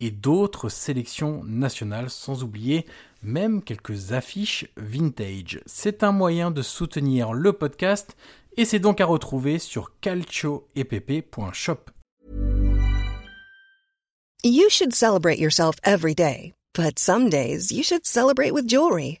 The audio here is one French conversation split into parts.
et d'autres sélections nationales, sans oublier même quelques affiches vintage. C'est un moyen de soutenir le podcast et c'est donc à retrouver sur calcioepp.shop. You should celebrate yourself every day, but some days you should celebrate with jewelry.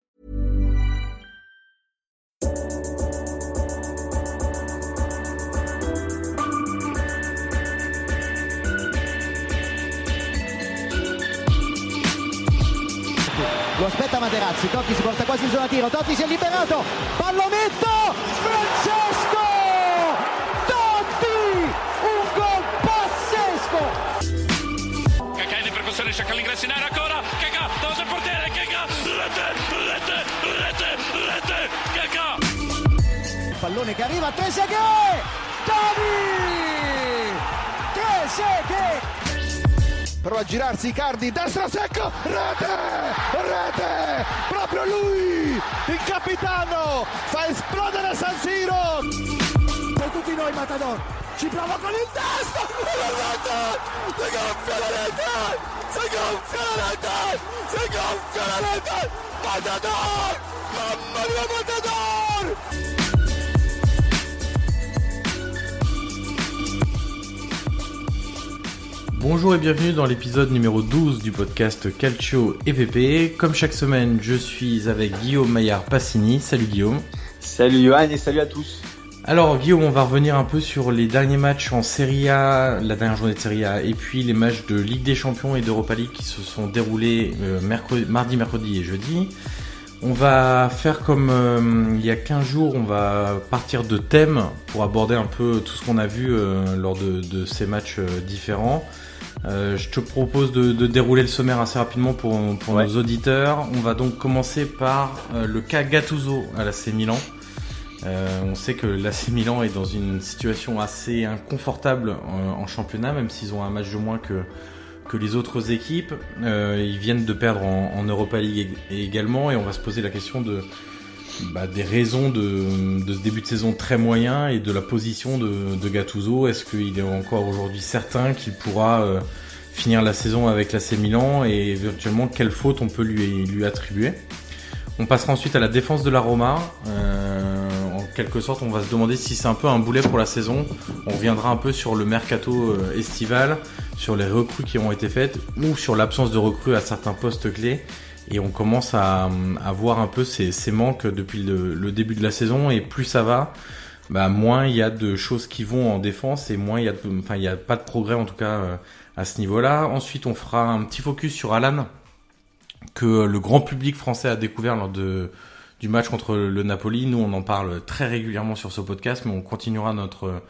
Lo aspetta Materazzi, Totti si porta quasi in zona tiro, Totti si è liberato, pallonetto, Francesco! Totti! Un gol pazzesco! Cacà in percussione, cerca l'ingresso in area ancora, Cacà, davanti al portiere, Cacà, rete, rete, rete, rete, Cacà! Pallone che arriva, Trezeguet! Davi! Trezeguet! Prova a girarsi Icardi, destra secco, rete, rete, proprio lui, il capitano, fa esplodere San Siro. Per tutti noi Matador, ci prova con il testo, si gonfia la rete, si gonfia la rete, si gonfia la rete, Matador, mamma mia Matador. Bonjour et bienvenue dans l'épisode numéro 12 du podcast Calcio EPP. Comme chaque semaine, je suis avec Guillaume Maillard Passini. Salut Guillaume. Salut Johan et salut à tous. Alors Guillaume, on va revenir un peu sur les derniers matchs en Serie A, la dernière journée de Serie A, et puis les matchs de Ligue des Champions et d'Europa League qui se sont déroulés euh, mercredi, mardi, mercredi et jeudi. On va faire comme euh, il y a 15 jours, on va partir de thèmes pour aborder un peu tout ce qu'on a vu euh, lors de, de, ces matchs différents. Euh, je te propose de, de, dérouler le sommaire assez rapidement pour, pour ouais. nos auditeurs. On va donc commencer par euh, le cas Gattuso à l'AC Milan. Euh, on sait que l'AC Milan est dans une situation assez inconfortable en, en championnat, même s'ils ont un match de moins que, que les autres équipes. Euh, ils viennent de perdre en, en, Europa League également, et on va se poser la question de, bah, des raisons de, de, ce début de saison très moyen et de la position de, de Gattuso. Est-ce qu'il est encore aujourd'hui certain qu'il pourra euh, finir la saison avec l'AC Milan et éventuellement quelle faute on peut lui, lui attribuer? On passera ensuite à la défense de la Roma. Euh, en quelque sorte, on va se demander si c'est un peu un boulet pour la saison. On reviendra un peu sur le mercato euh, estival, sur les recrues qui ont été faites ou sur l'absence de recrues à certains postes clés et on commence à, à voir un peu ces, ces manques depuis le, le, début de la saison et plus ça va, bah, moins il y a de choses qui vont en défense et moins il y a, de, enfin il y a pas de progrès en tout cas euh, à ce niveau-là. Ensuite, on fera un petit focus sur Alan que le grand public français a découvert lors de du match contre le Napoli. Nous, on en parle très régulièrement sur ce podcast, mais on continuera notre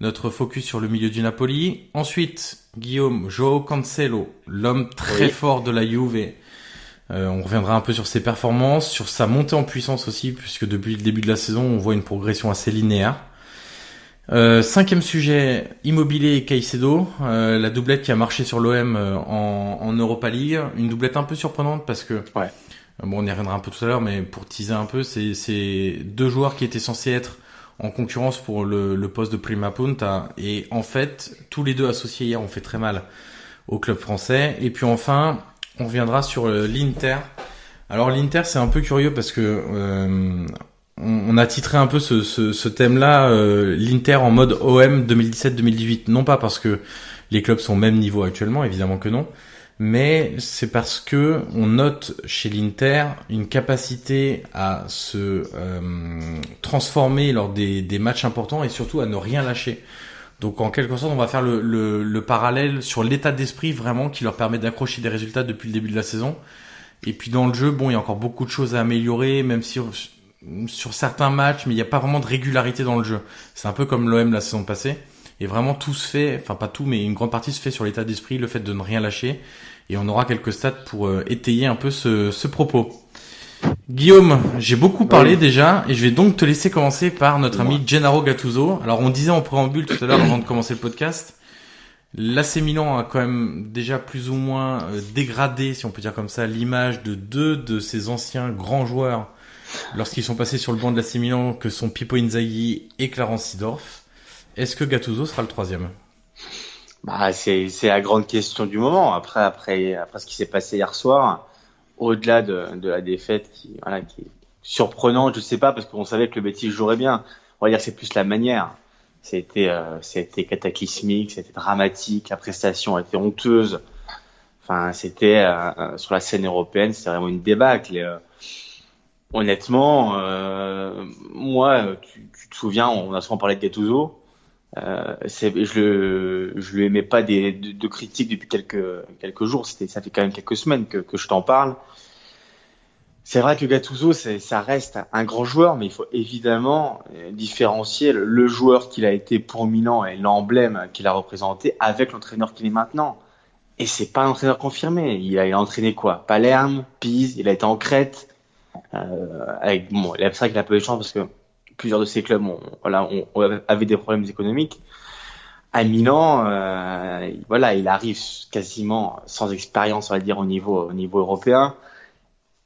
notre focus sur le milieu du Napoli. Ensuite, Guillaume, Joao Cancelo, l'homme très oui. fort de la Juve euh, on reviendra un peu sur ses performances, sur sa montée en puissance aussi, puisque depuis le début de la saison, on voit une progression assez linéaire. Euh, cinquième sujet, Immobilier et Caicedo, euh, la doublette qui a marché sur l'OM euh, en, en, Europa League, une doublette un peu surprenante parce que, ouais. bon, on y reviendra un peu tout à l'heure, mais pour teaser un peu, c'est deux joueurs qui étaient censés être en concurrence pour le, le poste de prima punta, et en fait, tous les deux associés hier ont fait très mal au club français. Et puis enfin, on reviendra sur l'Inter. Alors l'Inter c'est un peu curieux parce que euh, on, a titré un peu ce, thème-là euh, l'Inter en mode OM 2017-2018. Non pas parce que les clubs sont au même niveau actuellement, évidemment que non, mais c'est parce que on note chez l'Inter une capacité à se euh, transformer lors des, des, matchs importants et surtout à ne rien lâcher. Donc en quelque sorte, on va faire le, le, le parallèle sur l'état d'esprit vraiment qui leur permet d'accrocher des résultats depuis le début de la saison. Et puis dans le jeu, bon, il y a encore beaucoup de choses à améliorer, même si sur certains matchs, mais il n'y a pas vraiment de régularité dans le jeu. C'est un peu comme l'OM la saison passée. Et vraiment tout se fait, enfin pas tout, mais une grande partie se fait sur l'état d'esprit, le fait de ne rien lâcher. Et on aura quelques stats pour euh, étayer un peu ce propos. Guillaume, j'ai beaucoup parlé déjà et je vais donc te laisser commencer par notre ami Gennaro Gattuso. Alors on disait en préambule tout à l'heure avant de commencer le podcast, l'AC Milan a quand même déjà plus ou moins euh, dégradé, si on peut dire comme ça, l'image de deux de ses anciens grands joueurs lorsqu'ils sont passés sur le banc de l'AC Milan, que sont Pippo Inzaghi et Clarence Sidorf. Est-ce que Gattuso sera le troisième? Bah, c'est la grande question du moment. Après, après, après ce qui s'est passé hier soir, au-delà de, de, la défaite qui, voilà, qui est surprenante, je sais pas, parce qu'on savait que le Betis jouerait bien. On va dire que c'est plus la manière. C'était, euh, c'était cataclysmique, c'était dramatique, la prestation était honteuse. Enfin, c'était euh, euh, sur la scène européenne, c'était vraiment une débâcle. Et, euh, honnêtement, euh, moi, tu, tu, te souviens, on a souvent parlé de Gattuso. Euh, je, le, je lui aimais pas de, critiques depuis quelques, jours. Ça fait quand même quelques semaines que, je t'en parle. C'est vrai que Gattuso, ça reste un grand joueur, mais il faut évidemment euh, différencier le, joueur qu'il a été pour Milan et l'emblème qu'il a représenté avec l'entraîneur qu'il est maintenant. Et c'est pas un entraîneur confirmé. Il a, il a entraîné quoi? Palerme, Pise, il a été en Crète. Euh, avec bon, c'est vrai qu'il a peu de chance parce que plusieurs de ces clubs ont, voilà, ont, avaient des problèmes économiques. À Milan, euh, voilà, il arrive quasiment sans expérience, on va dire, au niveau, au niveau européen.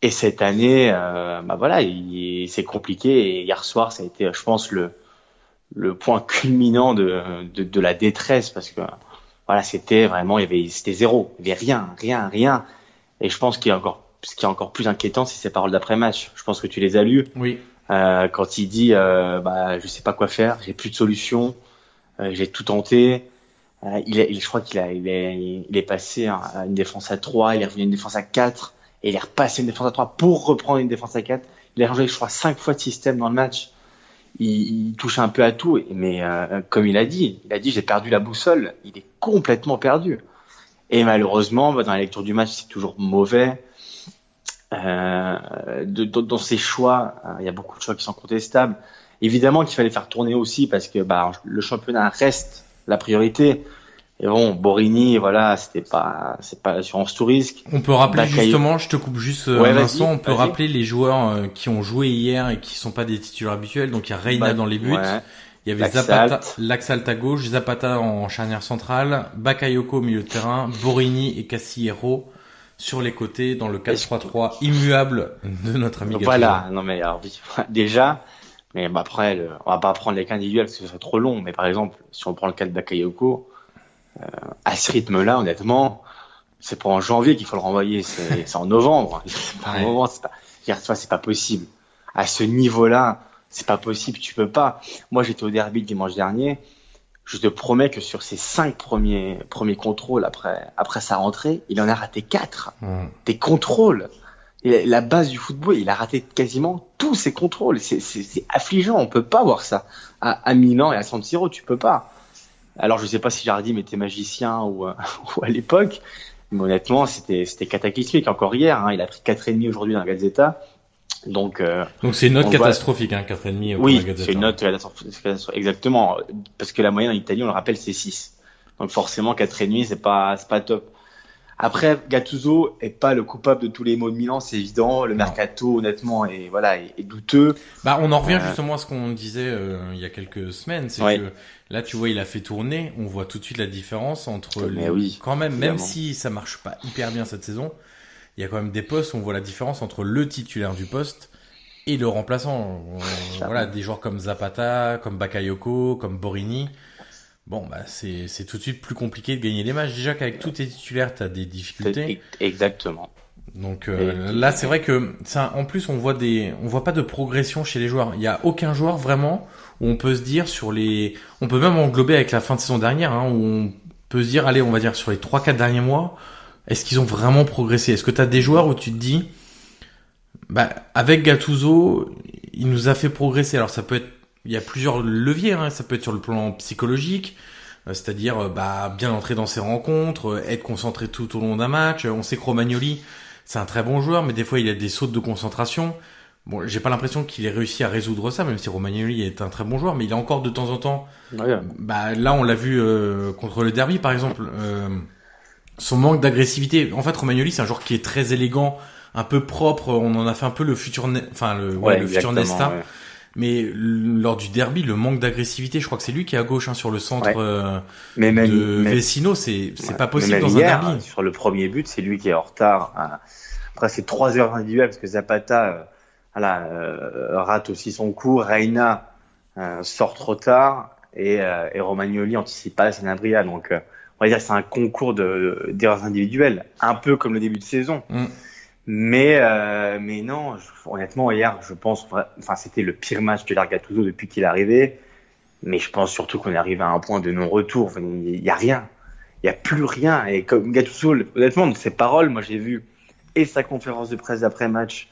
Et cette année, euh, bah voilà, c'est compliqué. Et hier soir, ça a été, je pense, le, le point culminant de, de, de la détresse parce que voilà, c'était vraiment, il y avait, c'était zéro, il y avait rien, rien, rien. Et je pense qu'il y a encore, ce qui est encore plus inquiétant, c'est ses paroles d'après match. Je pense que tu les as lues. Oui. Euh, quand il dit, euh, bah, je sais pas quoi faire, j'ai plus de solution, euh, j'ai tout tenté. Euh, il, est, il, je crois qu'il a, il est, il est passé à une défense à 3, il est revenu à une défense à 4, et il est repassé à une défense à 3 pour reprendre une défense à 4. Il a changé, je crois, 5 fois de système dans le match. Il, il touche un peu à tout, mais euh, comme il a dit, il a dit j'ai perdu la boussole. Il est complètement perdu. Et malheureusement, bah, dans la lecture du match, c'est toujours mauvais. Euh, de, de, dans ses choix, euh, il y a beaucoup de choix qui sont contestables. Évidemment qu'il fallait faire tourner aussi parce que bah, le championnat reste la priorité. Et bon, Borini, voilà, c'était pas, c'est pas l'assurance tout risque. On peut rappeler justement, je te coupe juste ouais, un instant, on peut rappeler les joueurs euh, qui ont joué hier et qui sont pas des titulaires habituels. Donc il y a Reina bah, dans les buts. Ouais. Il y avait Zapata, Laxalt à gauche, Zapata en charnière centrale, Bakayoko au milieu de terrain, Borini et Cassiero sur les côtés dans le 4-3-3 immuable de notre ami Voilà, non mais alors, déjà, mais bah après, le, on va pas prendre les cas individuels parce que ce serait trop long, mais par exemple, si on prend le cas de Bakayoko, euh, à ce rythme-là, honnêtement, c'est pour en janvier qu'il faut le renvoyer, c'est en novembre. Pas ouais. novembre, c'est pas, c'est pas possible. À ce niveau-là, c'est pas possible, tu peux pas. Moi, j'étais au derby le dimanche dernier, je te promets que sur ses cinq premiers premiers contrôles après après sa rentrée, il en a raté quatre. Mmh. Des contrôles. Et la base du football, il a raté quasiment tous ses contrôles. C'est affligeant. On peut pas voir ça à, à Milan et à San Siro. Tu peux pas. Alors je sais pas si Jardim était magicien ou, ou à l'époque, mais honnêtement c'était c'était cataclysmique. Encore hier, hein, il a pris quatre et demi aujourd'hui dans la Gazzetta. Donc, euh, donc c'est une note catastrophique, voit... hein, 4,5 Oui, c'est une note catastrophique, exactement, parce que la moyenne en Italie, on le rappelle, c'est 6. Donc forcément, 4,5, c'est pas, c'est pas top. Après, Gattuso est pas le coupable de tous les maux de Milan, c'est évident. Le mercato, honnêtement, est voilà, est, est, douteux. Bah, on en revient euh... justement à ce qu'on disait euh, il y a quelques semaines, c'est ouais. que là, tu vois, il a fait tourner. On voit tout de suite la différence entre les... oui, quand même, évidemment. même si ça marche pas hyper bien cette saison, il y a quand même des postes où on voit la différence entre le titulaire du poste et le remplaçant. voilà, des joueurs comme Zapata, comme Bakayoko, comme Borini. Bon, bah, c'est, c'est tout de suite plus compliqué de gagner des matchs. Déjà qu'avec tous tes titulaires, t'as des difficultés. Exactement. Donc euh, là, c'est vrai que ça, en plus, on voit des, on voit pas de progression chez les joueurs. Il y a aucun joueur vraiment où on peut se dire sur les, on peut même englober avec la fin de saison dernière, hein, où on peut se dire, allez, on va dire sur les trois quatre derniers mois, est-ce qu'ils ont vraiment progressé? Est-ce que tu as des joueurs où tu te dis, bah, avec Gattuso, il nous a fait progresser. Alors ça peut être, il y a plusieurs leviers. Hein. Ça peut être sur le plan psychologique, euh, c'est-à-dire euh, bah, bien entrer dans ses rencontres, euh, être concentré tout au long d'un match. On sait que Romagnoli, c'est un très bon joueur, mais des fois il a des sautes de concentration. Bon, j'ai pas l'impression qu'il ait réussi à résoudre ça, même si Romagnoli est un très bon joueur, mais il a encore de temps en temps. Bah là, on l'a vu contre le derby, par exemple. Son manque d'agressivité. En fait, Romagnoli, c'est un joueur qui est très élégant, un peu propre. On en a fait un peu le futur, enfin le, ouais, le futur Nesta. Mais lors du derby, le manque d'agressivité, je crois que c'est lui qui est à gauche hein, sur le centre euh, mais même, de Vecino, c'est c'est pas possible dans un derby. Sur le premier but, c'est lui qui est en retard. Hein. Après, c'est trois heures individuelles parce que Zapata, euh, voilà, euh, rate aussi son coup. Reina sort trop tard et, et Romagnoli anticipe pas la Sanabria. Donc, on va dire que c'est un concours de d'erreurs individuelles, un peu comme le début de saison. Mm. Mais euh, mais non, honnêtement hier, je pense, enfin c'était le pire match de l'Argatuso depuis qu'il est arrivé. Mais je pense surtout qu'on est arrivé à un point de non-retour. Il y a rien, il y a plus rien. Et comme Gattuso, honnêtement, de ses paroles, moi j'ai vu et sa conférence de presse d'après match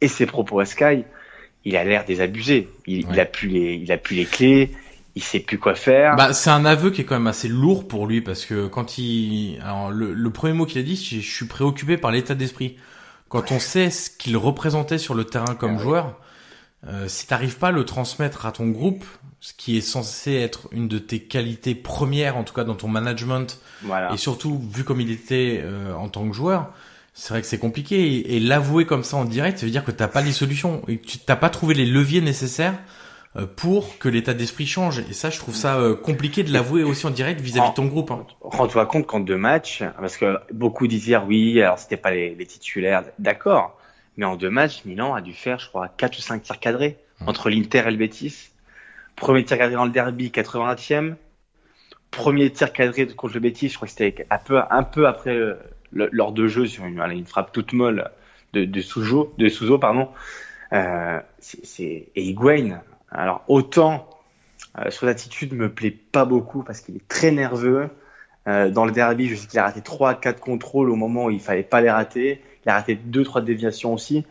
et ses propos à Sky, il a l'air désabusé. Il, il, a plus les, il a plus les clés. Il sait plus quoi faire. Bah, c'est un aveu qui est quand même assez lourd pour lui parce que quand il, alors le, le premier mot qu'il a dit, je suis préoccupé par l'état d'esprit quand on sait ce qu'il représentait sur le terrain comme joueur, euh, si t'arrives pas à le transmettre à ton groupe, ce qui est censé être une de tes qualités premières, en tout cas dans ton management, et surtout vu comme il était euh, en tant que joueur, c'est vrai que c'est compliqué. Et, l'avouer comme ça en direct, ça veut dire que t'as pas les solutions et que tu t'as pas trouvé les leviers nécessaires pour que l'état d'esprit change. Et ça, je trouve ça euh, compliqué de l'avouer aussi en direct vis-à-vis de ton groupe. Hein. Rends-toi compte qu'en deux matchs, parce que beaucoup disaient oui, alors c'était pas les, les titulaires, d'accord, mais en deux matchs, Milan a dû faire, je crois, quatre ou cinq tirs cadrés mmh. entre l'Inter et le Betis. Premier tir cadré dans le derby, 80e. Premier tir cadré contre le Betis, je crois que c'était un peu, un peu après euh, l'heure de jeu sur une, une frappe toute molle de, de Souzo, de Souzo, pardon. Euh, c'est et Higuain, alors autant euh, son attitude me plaît pas beaucoup parce qu'il est très nerveux. Euh, dans le derby, je sais qu'il a raté 3 4 contrôles au moment où il fallait pas les rater. Il a raté 2 3 déviations aussi.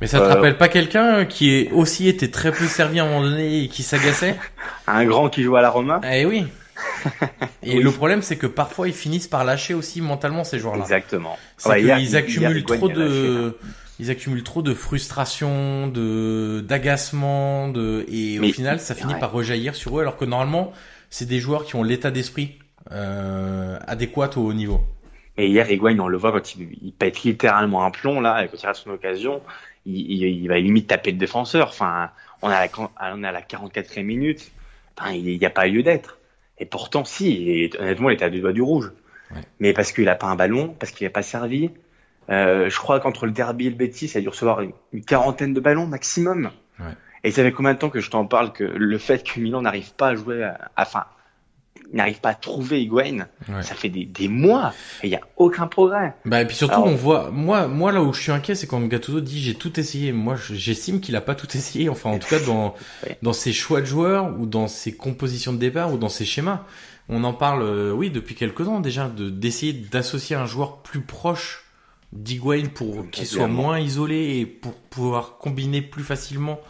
Mais ça te euh, rappelle pas quelqu'un qui est aussi été très peu servi à un moment donné et qui s'agaçait Un grand qui joue à la Roma Eh oui. Et le problème, c'est que parfois ils finissent par lâcher aussi mentalement ces joueurs-là. Exactement. C'est qu'ils accumulent trop de, ils accumulent trop de frustration, de d'agacement, de et au final ça finit par rejaillir sur eux alors que normalement c'est des joueurs qui ont l'état d'esprit euh, adéquat au haut niveau. Et hier, Higuain, on le voit quand il, il, pète littéralement un plomb là, et quand il rate son occasion, il, il, il, va limite taper le défenseur. Enfin, on a la, on a la 44e minute. Enfin, il n'y a pas lieu d'être. Et pourtant, si. Et honnêtement, il était à deux doigts du rouge. Ouais. Mais parce qu'il n'a pas un ballon, parce qu'il n'a pas servi, euh, je crois qu'entre le derby et le Betis, il a dû recevoir une, quarantaine de ballons maximum. Ouais. Et ça fait combien de temps que je t'en parle que le fait que Milan n'arrive pas à jouer, enfin, n'arrive pas à trouver Higuain, ouais. ça fait des, des mois et il y a aucun progrès. Bah et puis surtout Alors, on voit, moi, moi là où je suis inquiet, c'est quand Gattuso dit j'ai tout essayé. Moi, j'estime qu'il a pas tout essayé. Enfin, en tout cas dans ouais. dans ses choix de joueurs ou dans ses compositions de départ ou dans ses schémas. On en parle, euh, oui, depuis quelques temps déjà, de d'essayer d'associer un joueur plus proche d'Higuain pour qu'il soit moins isolé et pour pouvoir combiner plus facilement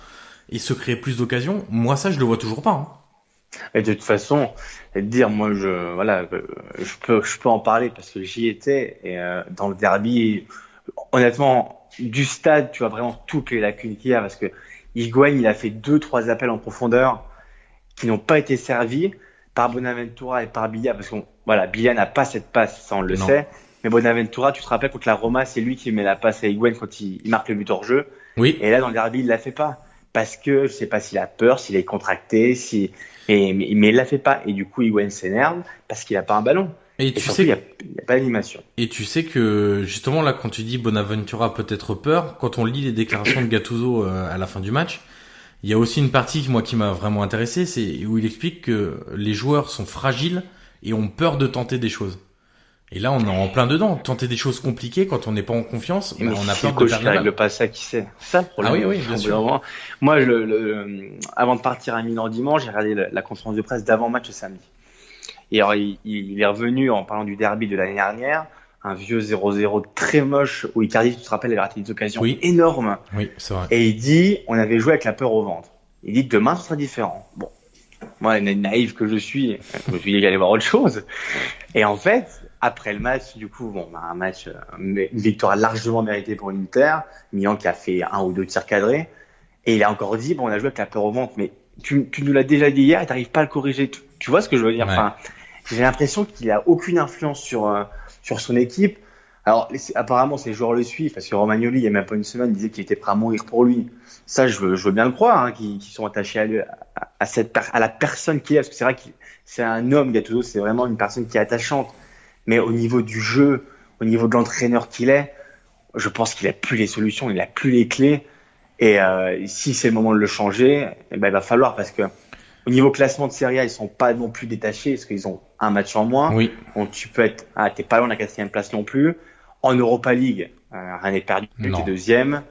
et se créer plus d'occasions, moi ça je le vois toujours pas. Hein. Et de toute façon, dire moi je voilà, je peux je peux en parler parce que j'y étais et euh, dans le derby, honnêtement du stade, tu vois vraiment toutes les lacunes qu'il y a parce que Higuain il a fait deux trois appels en profondeur qui n'ont pas été servis par Bonaventura et par Billa parce que voilà Billa n'a pas cette passe, ça on le non. sait mais Bonaventura, tu te rappelles contre la Roma, c'est lui qui met la passe à Higuain quand il, il, marque le but hors jeu. Oui. Et là, dans le derby, il la fait pas. Parce que je sais pas s'il a peur, s'il est contracté, si, mais, mais, mais il la fait pas. Et du coup, Higuain s'énerve parce qu'il a pas un ballon. Et, et tu surtout, sais, il n'y a, a, pas d'animation. Et tu sais que, justement, là, quand tu dis Bonaventura peut-être peur, quand on lit les déclarations de Gattuso euh, à la fin du match, il y a aussi une partie, moi, qui m'a vraiment intéressé, c'est où il explique que les joueurs sont fragiles et ont peur de tenter des choses. Et là, on est en plein dedans. Tenter des choses compliquées quand on n'est pas en confiance, on a peur de perdre. règle pas ça, qui sait ça le problème. Ah oui, oui, bien sûr. Moi, le, le, avant de partir à Milan dimanche, j'ai regardé la, la, conférence de presse d'avant match samedi. Et alors, il, il, est revenu en parlant du derby de l'année dernière, un vieux 0-0 très moche où Icardi, tu te rappelles, avait raté des occasions Oui. énormes. Oui, c'est vrai. Et il dit, on avait joué avec la peur au ventre. Il dit demain ce sera différent. Bon, moi, na- naïf que je suis, je me suis dit qu'il allait voir autre chose. Et en fait, après le match, du coup, bon, bah, un match, euh, une victoire largement méritée pour l'Inter. Milan qui a fait un ou deux tirs cadrés. Et il a encore dit, bon, on a joué avec la peur au ventre, mais tu, tu nous l'as déjà dit hier et t'arrives pas à le corriger. Tu, tu vois ce que je veux dire? Ouais. Enfin, J'ai l'impression qu'il a aucune influence sur euh, sur son équipe. Alors, apparemment, ces joueurs le suivent, parce que Romagnoli, il y a même pas une semaine, disait qu'il était prêt à mourir pour lui. Ça, je veux, je veux bien le croire, hein, qu'ils sont attachés à, lui, à, à cette, per- à la personne qu'il est, parce que c'est vrai qu'il c'est un homme, Gattuso, c'est vraiment une personne qui est attachante. Mais au niveau du jeu, au niveau de l'entraîneur qu'il est, je pense qu'il a plus les solutions, il a plus les clés. Et euh, si c'est le moment de le changer, eh ben, il va falloir, parce que au niveau classement de Serie A, ils sont pas non plus détachés, parce qu'ils ont un match en moins. Oui, Donc tu peux être, ah, t'es pas loin de la quatrième place non plus. En Europa League, euh, rien n'est perdu, t'es deuxième.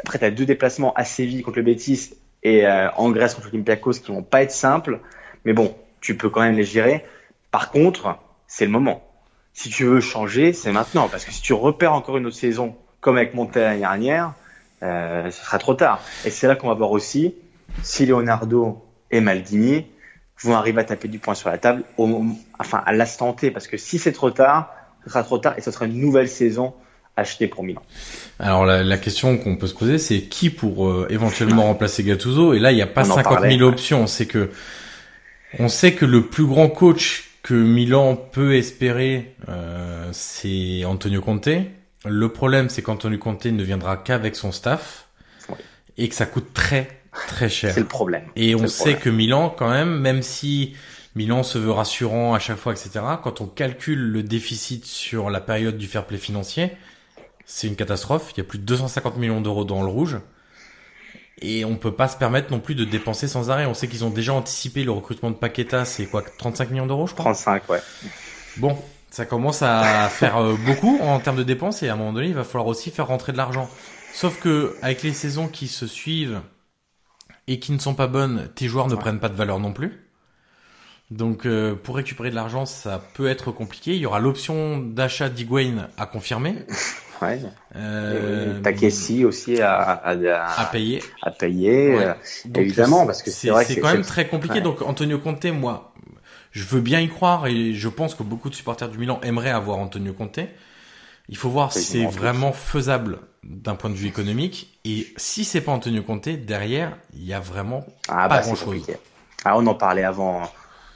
Après, t'as deux déplacements à Séville contre le Betis et euh, en Grèce contre l'Olympiakos qui vont pas être simples. Mais bon, tu peux quand même les gérer. Par contre, c'est le moment. Si tu veux changer, c'est maintenant. Parce que si tu repères encore une autre saison, comme avec Montella l'année dernière, euh, ce sera trop tard. Et c'est là qu'on va voir aussi si Leonardo et Maldini vont arriver à taper du poing sur la table au moment, enfin à l'instant T, parce que si c'est trop tard, ce sera trop tard et ce sera une nouvelle saison achetée pour Milan. Alors la, la question qu'on peut se poser, c'est qui pour euh, éventuellement remplacer Gattuso? Et là, il n'y a pas On en 50 parlait, 000 ouais. options. C'est que on sait que le plus grand coach que Milan peut espérer, euh, c'est Antonio Conte. Le problème, c'est qu'Antonio Conte ne viendra qu'avec son staff Oui. et que ça coûte très très cher. C'est le problème. Et on sait problème. que Milan, quand même, même si Milan se veut rassurant à chaque fois, etc., quand on calcule le déficit sur la période du fair play financier, c'est une catastrophe. Il y a plus de 250 millions d'euros dans le rouge. Et on peut pas se permettre non plus de dépenser sans arrêt. On sait qu'ils ont déjà anticipé le recrutement de Paqueta, c'est quoi, 35 millions d'euros, je crois 35, ouais. Bon, ça commence à faire euh, beaucoup en termes de dépenses et à un moment donné, il va falloir aussi faire rentrer de l'argent. Sauf que avec les saisons qui se suivent et qui ne sont pas bonnes, tes joueurs ne Ouais. prennent pas de valeur non plus. Donc euh, pour récupérer de l'argent, ça peut être compliqué. Il y aura l'option d'achat d'Higuain à confirmer. ouais. Euh, aussi à, à, à, à payer. à payer. Ouais. Donc, Évidemment, parce que c'est vrai que c'est quand même très compliqué. ouais. Donc Antonio Conte, moi, je veux bien y croire et je pense que beaucoup de supporters du Milan aimeraient avoir Antonio Conte. Il faut voir si c'est vraiment faisable d'un point de vue économique et si c'est pas Antonio Conte, derrière, il y a vraiment Ah pas bah grand-chose. compliqué. Ah, on en parlait avant,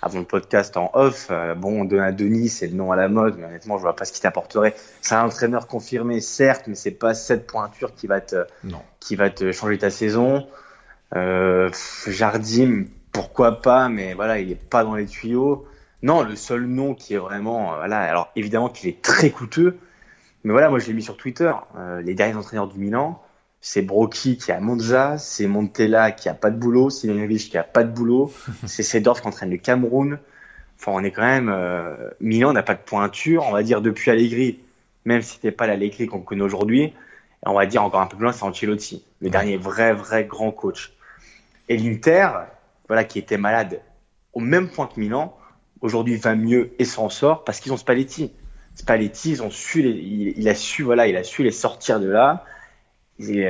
avant le podcast en off. Euh, bon, Donadoni, c'est le nom à la mode, mais honnêtement, je vois pas ce qu'il t'apporterait. C'est un entraîneur confirmé, certes, mais c'est pas cette pointure qui va te, non. qui va te changer ta saison. Euh, Jardim, pourquoi pas, mais voilà, il est pas dans les tuyaux. Non, le seul nom qui est vraiment, euh, voilà, alors évidemment qu'il est très coûteux, mais voilà, moi je l'ai mis sur Twitter. Euh, les derniers entraîneurs du Milan, c'est Brocchi qui est à Monza, c'est Montella qui a pas de boulot, Silenovic qui a pas de boulot, c'est Sedorf qui entraîne le Cameroun. Enfin, on est quand même, euh, Milan n'a pas de pointure, on va dire depuis Allegri, même si c'était pas l'Allegri qu'on connaît aujourd'hui. Et on va dire encore un peu plus loin, c'est Ancelotti, le dernier vrai, vrai grand coach. Et l'Inter, voilà, qui était malade au même point que Milan, aujourd'hui va mieux et s'en sort parce qu'ils ont Spalletti. Spalletti, ils ont su les, il, il a su, voilà, il a su les sortir de là.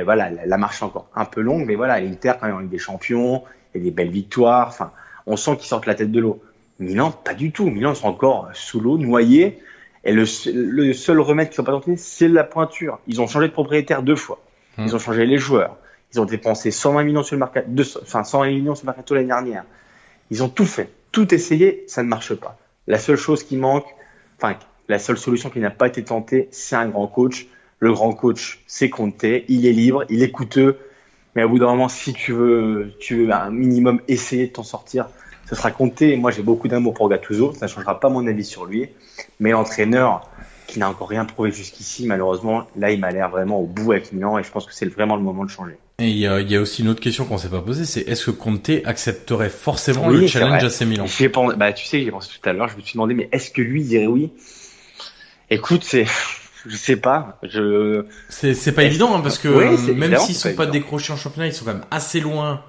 Voilà, la, la marche est encore un peu longue, mais voilà, l'Inter quand même en Ligue des Champions, il y a des belles victoires. Enfin, on sent qu'ils sortent la tête de l'eau. Milan, pas du tout. Milan, ils sont encore sous l'eau, noyés. Et le, seul- le seul remède qu'ils n'ont pas tenté, c'est la pointure. Ils ont changé de propriétaire deux fois. Hmm. Ils ont changé les joueurs. Ils ont dépensé 120 millions sur le mercato, enfin 120 millions sur le mercato l'année dernière. Ils ont tout fait, tout essayé, ça ne marche pas. La seule chose qui manque, enfin la seule solution qui n'a pas été tentée, c'est un grand coach. Le grand coach, c'est Conte. Il est libre, il est coûteux, mais au bout d'un moment, si tu veux, tu veux un minimum essayer de t'en sortir, ce sera Conte. Et moi, j'ai beaucoup d'amour pour Gattuso. Ça ne changera pas mon avis sur lui, mais l'entraîneur qui n'a encore rien prouvé jusqu'ici, malheureusement, là, il m'a l'air vraiment au bout avec Milan, et je pense que c'est vraiment le moment de changer. Et il y a, il y a aussi une autre question qu'on s'est pas posée, c'est est-ce que Conte accepterait forcément Oui, le challenge vrai. AC Milan? Pensé, bah, tu sais, j'y ai pensé tout à l'heure, je me suis demandé, mais est-ce que lui dirait oui? Écoute, c'est, je sais pas, je, C'est c'est pas évident hein, parce que Oui, euh, même s'ils sont pas décrochés en championnat, ils sont quand même assez loin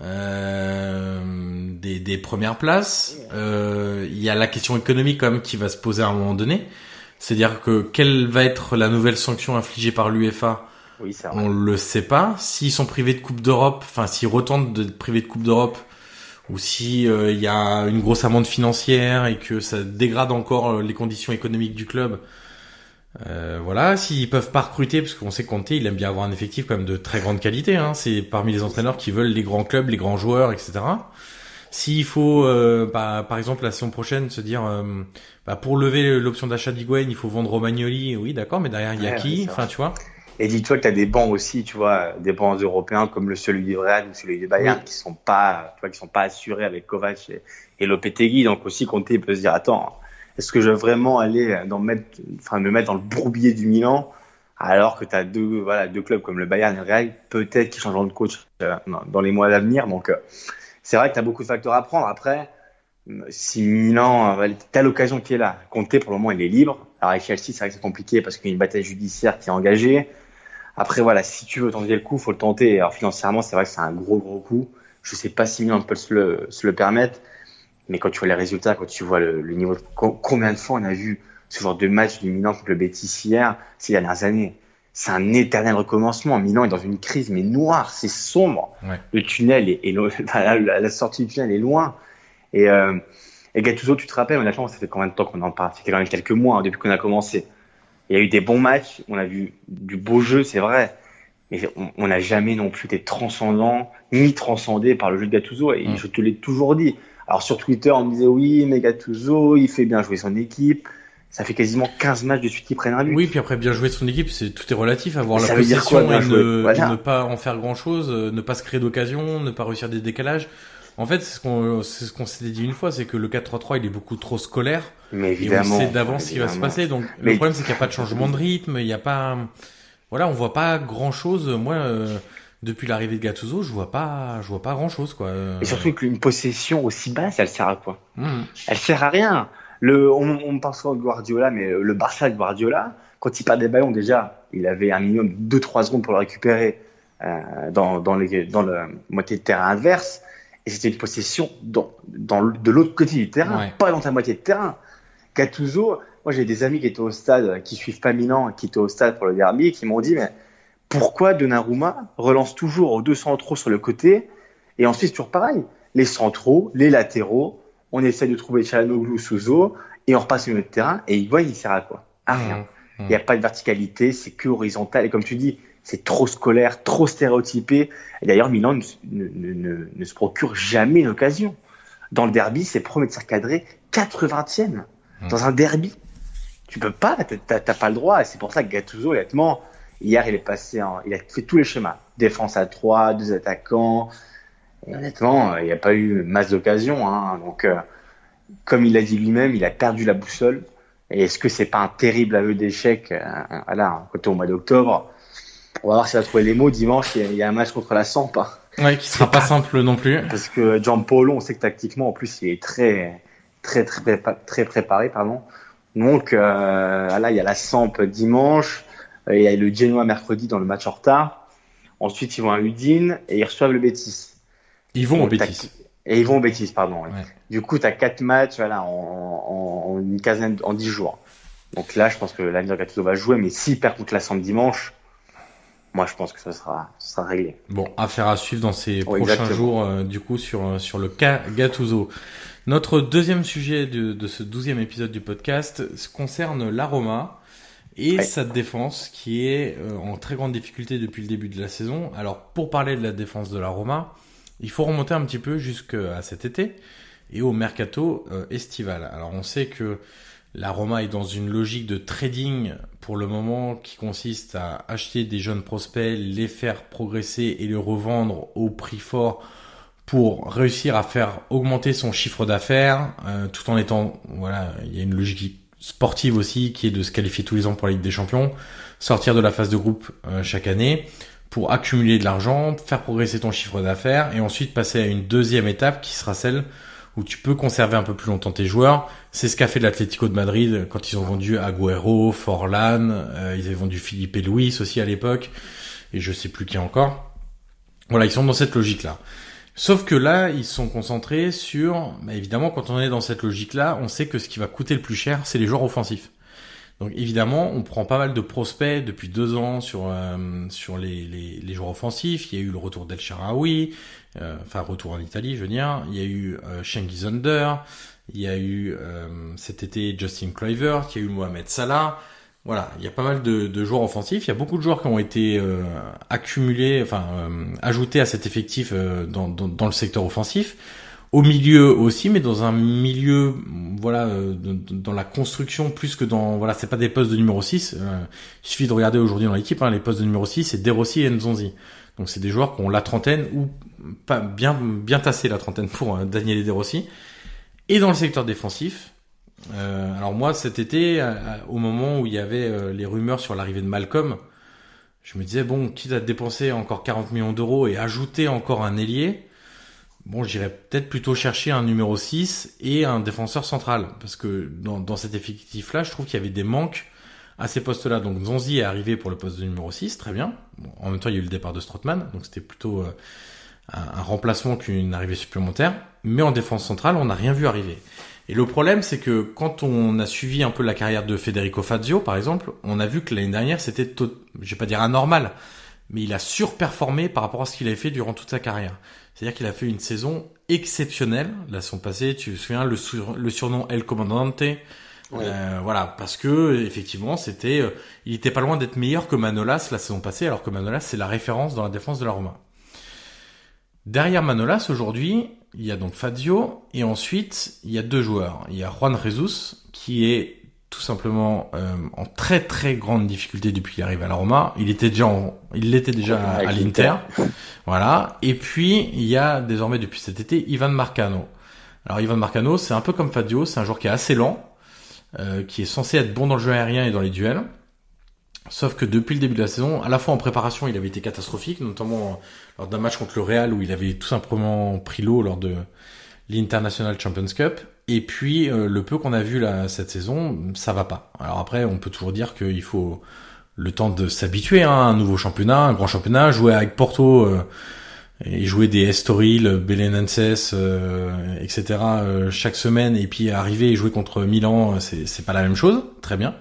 euh, des, des premières places. Euh, Il y a la question économique quand même qui va se poser à un moment donné. C'est-à-dire que quelle va être la nouvelle sanction infligée par l'UEFA Oui. On le sait pas. S'ils sont privés de Coupe d'Europe, enfin s'ils retentent de privés de Coupe d'Europe, ou si euh, il y a une grosse amende financière et que ça dégrade encore les conditions économiques du club. Euh, voilà, s'ils peuvent pas recruter, parce qu'on sait que Conte, il aime bien avoir un effectif quand même de très grande qualité. Hein, c'est parmi les entraîneurs qui veulent les grands clubs, les grands joueurs, etc. S'il faut, euh, bah, par exemple, la saison prochaine, se dire, euh, bah, pour lever l'option d'achat d'Higuain, il faut vendre Romagnoli. Oui, d'accord, mais derrière, il y a Ouais, qui? Enfin, tu vois. Et dis-toi que tu as des bancs aussi, tu vois, des bancs européens comme le celui du Real ou celui du Bayern Oui. qui sont pas, tu vois, qui sont pas assurés avec Kovac et, et Lopetegui. Donc aussi Conte peut se dire attends, est-ce que je veux vraiment aller me mettre dans le bourbier du Milan alors que tu as deux, clubs comme le Bayern et le Real peut-être qui changeront de coach euh, dans- les mois à venir. Donc euh, c'est vrai que tu as beaucoup de facteurs à prendre. Après, euh, si Milan, euh, t'as l'occasion qui est là. Conte pour le moment il est libre. Alors avec Chelsea c'est vrai que c'est compliqué parce qu'il y a une bataille judiciaire qui est engagée. Après, voilà, si tu veux tenter le coup, faut le tenter. Alors financièrement, c'est vrai que c'est un gros, gros coup. Je sais pas si Milan peut se le permettre, mais quand tu vois les résultats, quand tu vois le, le niveau, de- co- combien de fois on a vu ce genre de match du Milan contre le Betis hier, ces dernières années, c'est un éternel recommencement. Milan est dans une crise, mais noire, c'est sombre. Ouais. Le tunnel est, la, la- la sortie du tunnel est loin. Et, euh, et Gattuso, tu te rappelles, honnêtement, ça fait combien de temps qu'on en parle? Ça fait quand même quelques mois hein, depuis qu'on a commencé. Il y a eu des bons matchs, on a vu du beau jeu, c'est vrai, mais on- on n'a jamais non plus été transcendant ni transcendé par le jeu de Gattuso. Et Mm. je te l'ai toujours dit. Alors sur Twitter, on me disait oui, mais Gattuso, il fait bien jouer son équipe. Ça fait quasiment 15 matchs de suite qu'il prenne un but. Oui, puis après bien jouer son équipe, c'est tout est relatif. Avoir Ça la possession quoi, et, ne, Voilà. et ne pas en faire grand chose, ne pas se créer d'occasion, ne pas réussir des décalages. En fait, c'est ce qu'on ce s'était dit une fois, c'est que le 4-3-3 il est beaucoup trop scolaire Mais et on évidemment. sait d'avance ce qui va se évidemment. passer. Donc Mais- le problème c'est qu'il n'y a pas de changement de rythme, il n'y a pas voilà, on voit pas grand chose. Moi, euh, depuis l'arrivée de Gattuso, je vois pas, je vois pas grand chose quoi. Euh, Et surtout qu'une possession aussi basse, elle sert à quoi? Hum, Elle sert à rien. Le, on, on parle souvent de Guardiola, mais le Barça de Guardiola, quand il perd des ballons, déjà, il avait un minimum de 2-3 secondes pour le récupérer euh, dans, dans, les, dans la moitié de terrain adverse. Et c'était une possession dans, dans, le- de l'autre côté du terrain, Ouais. pas dans ta moitié de terrain. Gattuso, moi j'ai des amis qui étaient au stade, qui suivent pas Milan, qui étaient au stade pour le derby, qui m'ont dit, mais pourquoi Donnarumma relance toujours aux deux centraux sur le côté et ensuite toujours pareil, les centraux, les latéraux, on essaie de trouver Chalanoglu, Souzo et on repasse milieu de terrain et il voit il sert à quoi? À rien. hum, Il n'y a pas de verticalité, c'est que horizontal et comme tu dis, c'est trop scolaire, trop stéréotypé. Et d'ailleurs Milan ne, ne, ne, ne- ne se procure jamais une occasion. Dans le derby, c'est premier tir cadré 80e dans un derby. Tu peux pas, t'as pas le droit. Et c'est pour ça que Gattuso, honnêtement, hier, il est passé en, il a fait tous les schémas. Défense à trois, deux attaquants. Et honnêtement, euh, il n'y a pas eu masse d'occasions, hein. Donc, euh, comme il l'a dit lui-même, il a perdu la boussole. Et est-ce que c'est pas un terrible aveu d'échec, euh, voilà, quand au mois d'octobre? On va voir s'il va trouver les mots. Dimanche, il y y a un match contre la Samp, hein. Ouais, qui sera pas simple non plus. Parce que Gianpaolo, on sait que tactiquement, en plus, il est très, très, très, prépa- très préparé, pardon. Donc, euh, là, il y a la Samp dimanche, euh, il y a le Genoa mercredi dans le match en retard. Ensuite, ils vont à Udine et ils reçoivent le Betis. Ils vont au Donc, Bétis. Et ils vont au Betis, pardon. Ouais. Du coup, tu as quatre matchs voilà, en, en, en une quinzaine, en dix jours. Donc là, je pense que l'avenir Gattuso va jouer, mais s'il perd contre la Samp dimanche, moi, je pense que ça sera, ça sera réglé. Bon, affaire à suivre dans ces Oui, prochains exactement. jours, euh, du coup, sur, euh, sur le cas Gattuso. Notre deuxième sujet de, de ce douzième épisode du podcast concerne l'Aroma et Ouais. sa défense qui est euh, en très grande difficulté depuis le début de la saison. Alors, pour parler de la défense de l'Aroma, il faut remonter un petit peu jusqu'à cet été et au mercato euh, estival. Alors, on sait que la Roma est dans une logique de trading pour le moment qui consiste à acheter des jeunes prospects, les faire progresser et les revendre au prix fort pour réussir à faire augmenter son chiffre d'affaires, euh, tout en étant, voilà, il y a une logique sportive aussi qui est de se qualifier tous les ans pour la Ligue des Champions, sortir de la phase de groupe euh, chaque année pour accumuler de l'argent, faire progresser ton chiffre d'affaires et ensuite passer à une deuxième étape qui sera celle où tu peux conserver un peu plus longtemps tes joueurs. C'est ce qu'a fait l'Atlético de Madrid quand ils ont vendu Agüero, Forlan, euh, ils avaient vendu Philippe et Luis aussi à l'époque, et je sais plus qui encore. Voilà, ils sont dans cette logique-là. Sauf que là, ils sont concentrés sur, bah, évidemment, quand on est dans cette logique-là, on sait que ce qui va coûter le plus cher, c'est les joueurs offensifs. Donc évidemment, on prend pas mal de prospects depuis deux ans sur euh, sur les, les, joueurs offensifs. Il y a eu le retour d'El Sharawi, euh, enfin retour en Italie, je veux dire. Il y a eu euh, il y a eu euh, cet été Justin Kluivert, il y a eu Mohamed Salah. Voilà, il y a pas mal de, joueurs offensifs. Il y a beaucoup de joueurs qui ont été accumulés, enfin ajoutés à cet effectif dans, dans, dans le secteur offensif au milieu aussi, mais dans un milieu, voilà, euh, dans la construction plus que dans, voilà, c'est pas des postes de numéro 6. Euh, il suffit de regarder aujourd'hui dans l'équipe, hein, les postes de numéro 6, c'est Derossi et Nzonzi. Donc c'est des joueurs qui ont la trentaine ou pas bien bien tassé la trentaine pour euh, Daniel Derossi. Et dans le secteur défensif, alors moi cet été, au moment où il y avait les rumeurs sur l'arrivée de Malcolm, je me disais bon, quitte à dépenser encore 40 millions d'euros et ajouter encore un ailier, Bon, j'irais peut-être plutôt chercher un numéro 6 et un défenseur central. Parce que dans, dans cet effectif-là, je trouve qu'il y avait des manques à ces postes-là. Donc Zonzi est arrivé pour le poste de numéro 6, très bien. en même temps, il y a eu le départ de Strootman, donc c'était plutôt euh, un, remplacement qu'une arrivée supplémentaire. Mais en défense centrale, on n'a rien vu arriver. Et le problème, c'est que quand on a suivi un peu la carrière de Federico Fazio, par exemple, on a vu que l'année dernière, c'était, je vais pas dire anormal, mais il a surperformé par rapport à ce qu'il avait fait durant toute sa carrière. C'est-à-dire qu'il a fait une saison exceptionnelle. La saison passée, tu te souviens, le, le surnom El Comandante. Euh, voilà, parce que effectivement, c'était, euh, il était pas loin d'être meilleur que Manolas la saison passée, alors que Manolas c'est la référence dans la défense de la Roma. Derrière Manolas aujourd'hui, il y a donc Fazio et ensuite il y a deux joueurs. Il y a Juan Jesus qui est tout simplement euh, en très très grande difficulté depuis qu'il arrive à la Roma. Il était déjà il l'était déjà à, l'Inter. Voilà. Et puis il y a désormais depuis cet été Ivan Marcano. Alors Ivan Marcano, c'est un peu comme Fadio, c'est un joueur qui est assez lent, euh, qui est censé être bon dans le jeu aérien et dans les duels. Sauf que depuis le début de la saison, à la fois en préparation, il avait été catastrophique, notamment lors d'un match contre le Real où il avait tout simplement pris l'eau lors de l'International Champions Cup. Et puis euh, le peu qu'on a vu là cette saison, ça va pas. Alors après, on peut toujours dire qu'il faut le temps de s'habituer hein, à un nouveau championnat, un grand championnat, jouer avec Porto euh, et jouer des Estoril, Belenenses, euh, etc. Euh, chaque semaine et puis arriver et jouer contre Milan, c'est pas la même chose. Très bien.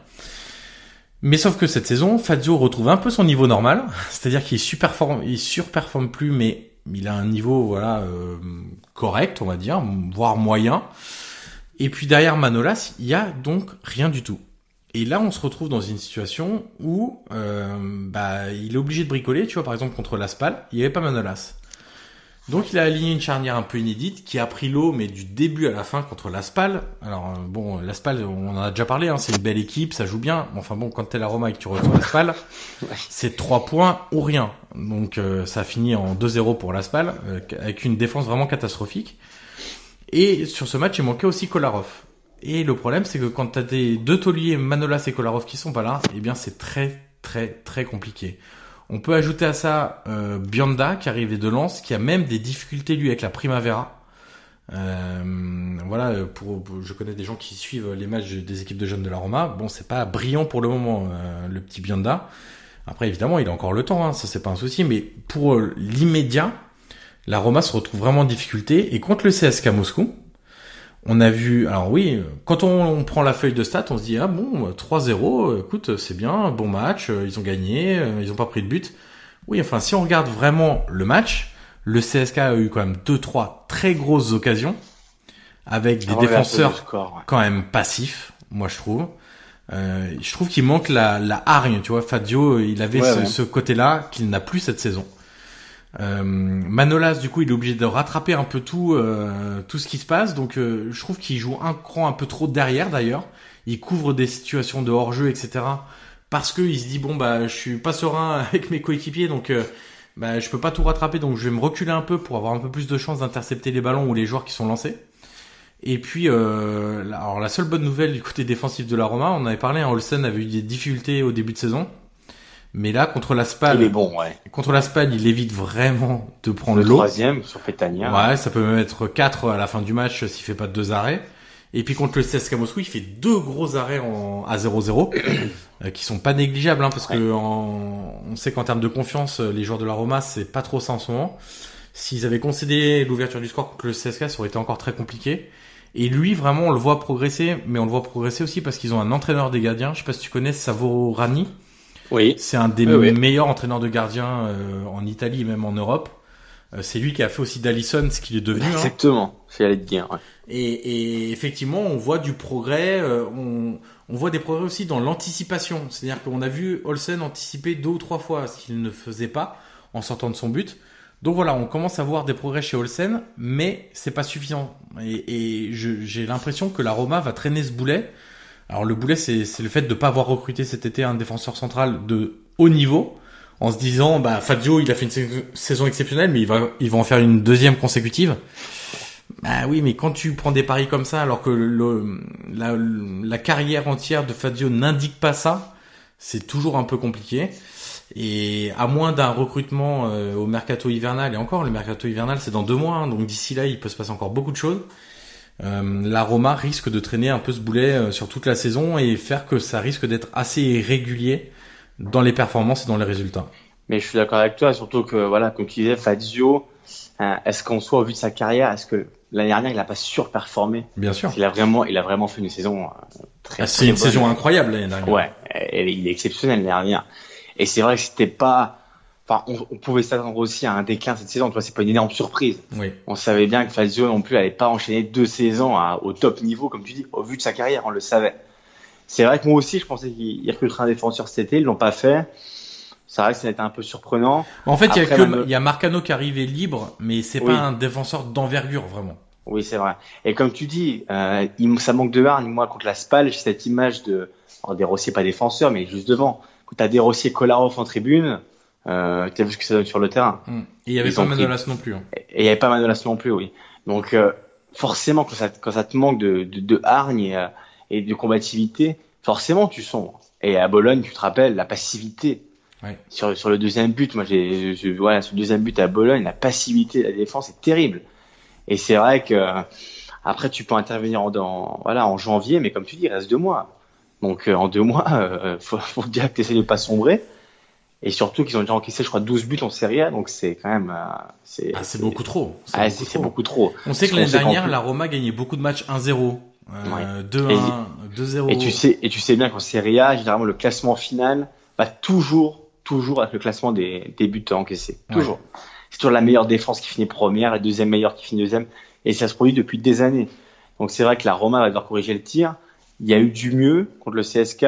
Mais sauf que cette saison, Fazio retrouve un peu son niveau normal, c'est-à-dire qu'il surperforme, plus, mais il a un niveau voilà correct, on va dire, voire moyen. Et puis derrière Manolas, il y a donc rien du tout. Et là, on se retrouve dans une situation où euh, bah, il est obligé de bricoler. Tu vois, par exemple, contre l'Aspal, il n'y avait pas Manolas. Donc il a aligné une charnière un peu inédite qui a pris l'eau, mais du début à la fin contre l'Aspal. Alors euh, bon, l'Aspal, on en a déjà parlé, hein, c'est une belle équipe, ça joue bien. Enfin bon, quand t'es la Roma et que tu reçois l'Aspal, c'est trois points ou rien. Donc euh, ça a fini en 2-0 pour l'Aspal, avec une défense vraiment catastrophique. Et sur ce match, il manquait aussi Kolarov. Et le problème, c'est que quand t'as des deux tauliers, Manolas et Kolarov, qui sont pas là, eh bien, c'est très, très, très compliqué. On peut ajouter à ça euh, Bionda, qui arrivait de Lens, qui a même des difficultés, lui, avec la Primavera. Euh, voilà, pour, je connais des gens qui suivent les matchs des équipes de jeunes de la Roma. Bon, c'est pas brillant pour le moment, euh, le petit Bionda. Après, évidemment, il a encore le temps, hein, ça c'est pas un souci. Mais pour l'immédiat, la Roma se retrouve vraiment en difficulté. Et contre le CSK Moscou, on a vu, alors oui, quand on, prend la feuille de stats, on se dit, ah bon, 3-0, écoute, c'est bien, bon match, euh, ils ont gagné, euh, ils ont pas pris de but. Oui, enfin, si on regarde vraiment le match, le CSK a eu quand même deux, trois très grosses occasions, avec des défenseurs quand même passifs, moi je trouve. Euh, je trouve qu'il manque la, la hargne, tu vois. Fadio, il avait ce, ce côté-là qu'il n'a plus cette saison. Euh, Manolas, du coup, il est obligé de rattraper un peu tout, euh, tout ce qui se passe. Donc, euh, je trouve qu'il joue un cran un peu trop derrière, d'ailleurs. Il couvre des situations de hors-jeu, etc. Parce que il se dit bon bah, je suis pas serein avec mes coéquipiers, donc bah, je peux pas tout rattraper, donc je vais me reculer un peu pour avoir un peu plus de chances d'intercepter les ballons ou les joueurs qui sont lancés. Et puis, alors la seule bonne nouvelle du côté défensif de la Roma, on avait parlé, hein, Olsen avait eu des difficultés au début de saison. Mais là, contre la il est bon, ouais. Contre la il évite vraiment de prendre l'eau. troisième sur Petania. Ouais, ça peut même être 4 à la fin du match s'il fait pas deux arrêts. Et puis contre le CSKA Moscou, il fait deux gros arrêts en, à 0-0, euh, qui sont pas négligeables, hein, parce que on sait qu'en termes de confiance, les joueurs de la Roma, c'est pas trop ça en ce moment. S'ils avaient concédé l'ouverture du score contre le CSKA, ça aurait été encore très compliqué. Et lui, vraiment, on le voit progresser, mais on le voit progresser aussi parce qu'ils ont un entraîneur des gardiens. Je sais pas si tu connais Savo Rani. Oui. C'est un des Oui, oui. meilleurs entraîneurs de gardiens euh, en Italie et même en Europe. Euh, c'est lui qui a fait aussi d'Alisson ce qu'il est devenu. hein. Exactement. J'allais te dire. ouais. Et, et effectivement, on voit du progrès. euh, on, on voit des progrès aussi dans l'anticipation. C'est-à-dire qu'on a vu Olsen anticiper deux ou trois fois ce qu'il ne faisait pas en sortant de son but. Donc voilà, on commence à voir des progrès chez Olsen, mais c'est pas suffisant. Et, et je- j'ai l'impression que la Roma va traîner ce boulet. Alors le boulet, c'est le fait de pas avoir recruté cet été un défenseur central de haut niveau, en se disant, bah Fabio, il a fait une sais- saison exceptionnelle, mais il va, il va en faire une deuxième consécutive. Bah oui, mais quand tu prends des paris comme ça, alors que le, la, la carrière entière de Fabio n'indique pas ça, c'est toujours un peu compliqué. Et à moins d'un recrutement euh, au mercato hivernal, et encore, le mercato hivernal c'est dans deux mois, hein, donc d'ici là il peut se passer encore beaucoup de choses. Euh, la Roma risque de traîner un peu ce boulet euh, sur toute la saison et faire que ça risque d'être assez irrégulier dans les performances et dans les résultats. Mais je suis d'accord avec toi, surtout que, voilà, comme tu disais, Fazio, euh, est-ce qu'on soit au vu de sa carrière, est-ce que l'année dernière, il a pas surperformé? Bien sûr. Il a vraiment, il a vraiment fait une saison euh, très, Ah, c'est très une bonne. saison incroyable l'année dernière. Ouais, il est exceptionnel l'année dernière. Et c'est vrai que c'était pas, enfin, on, on pouvait s'attendre aussi à un déclin cette saison. Tu vois, c'est pas une énorme surprise. Oui. On savait bien que Fazio non plus allait pas enchaîner deux saisons à- au top niveau, comme tu dis, au vu de sa carrière, on le savait. C'est vrai que moi aussi, je pensais qu'il il recruterait un défenseur cet été, ils l'ont pas fait. C'est vrai que ça a été un peu surprenant. En fait, il y a que Mano- il y a Marcano qui arrive est libre, mais c'est Oui. pas un défenseur d'envergure vraiment. Oui, c'est vrai. Et comme tu dis, euh, il- ça manque de hargne. Moi, contre la Spal, j'ai cette image de, alors, des Rossiers pas défenseurs, mais juste devant. Quand t'as des Rossiers Kolarov en tribune, euh, t'as vu ce que ça donne sur le terrain. Mm. Et il y avait Ils pas ont pris- Manolas non plus. hein. Et il y avait pas Manolas non plus, oui. Donc, euh, forcément, quand ça, quand ça te manque de, de, de hargne et, euh, et de combativité, forcément, tu sombres. Et à Bologne, tu te rappelles, la passivité. Ouais. Sur, sur le deuxième but, moi, j'ai, je- voilà, sur le deuxième but à Bologne, la passivité de la défense est terrible. Et c'est vrai que, euh, après, tu peux intervenir en, dans, voilà, en janvier, mais comme tu dis, il reste deux mois. Donc, euh, en deux mois, euh, faut, faut dire que tu essaies de pas sombrer. Et surtout qu'ils ont déjà encaissé, je crois, 12 buts en Serie A, donc c'est quand même, euh, c'est, Ah, c'est beaucoup trop. C'est ah, beaucoup beaucoup trop. On sait que l'année dernière, plus- la Roma gagnait beaucoup de matchs 1-0, euh, 2-1, 2-0. Et tu sais, et tu sais bien qu'en Serie A, généralement, le classement final va toujours, toujours avec le classement des, des buts encaissés. Ouais. Toujours. C'est toujours la meilleure défense qui finit première, la deuxième meilleure qui finit deuxième. Et ça se produit depuis des années. Donc c'est vrai que la Roma va devoir corriger le tir. Il y a eu du mieux contre le CSK.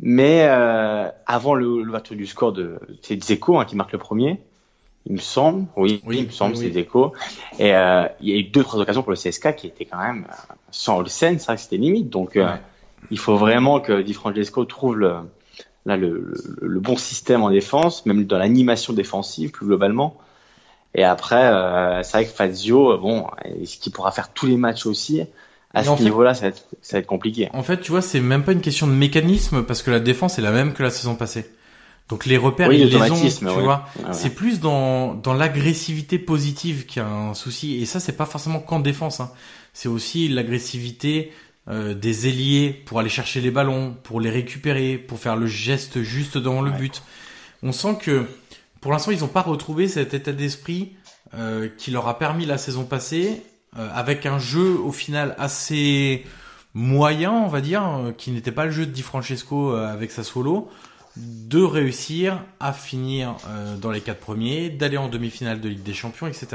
Mais euh, avant le- l'ouverture du score de c'est Dzeko hein, qui marque le premier, il me semble, oui, Oui, il me semble, oui, c'est. Dzeko. Et euh, il y a eu deux trois occasions pour le CSK qui étaient quand même euh, sans Olsen, c'est vrai que c'était limite. Donc euh, il faut vraiment que Di Francesco trouve le, là, le, le, le bon système en défense, même dans l'animation défensive plus globalement. Et après, euh, c'est vrai que Fazio, bon, est-ce qu'il pourra faire tous les matchs aussi À ce niveau-là, ça, va être- ça va être compliqué. En fait, tu vois, c'est même pas une question de mécanisme parce que la défense est la même que la saison passée. Donc les repères, Oui, ils les ont, tu ouais. vois. Ouais. C'est plus dans, dans l'agressivité positive qu'il y a un souci. Et ça, c'est pas forcément qu'en défense. Hein. C'est aussi l'agressivité euh, des ailiers pour aller chercher les ballons, pour les récupérer, pour faire le geste juste devant le Ouais. but. On sent que pour l'instant, ils n'ont pas retrouvé cet état d'esprit euh, qui leur a permis la saison passée, avec un jeu au final assez moyen, on va dire, euh, qui n'était pas le jeu de Di Francesco euh, avec sa solo, de réussir à finir euh, dans les quatre premiers, d'aller en demi-finale de Ligue des Champions, etc.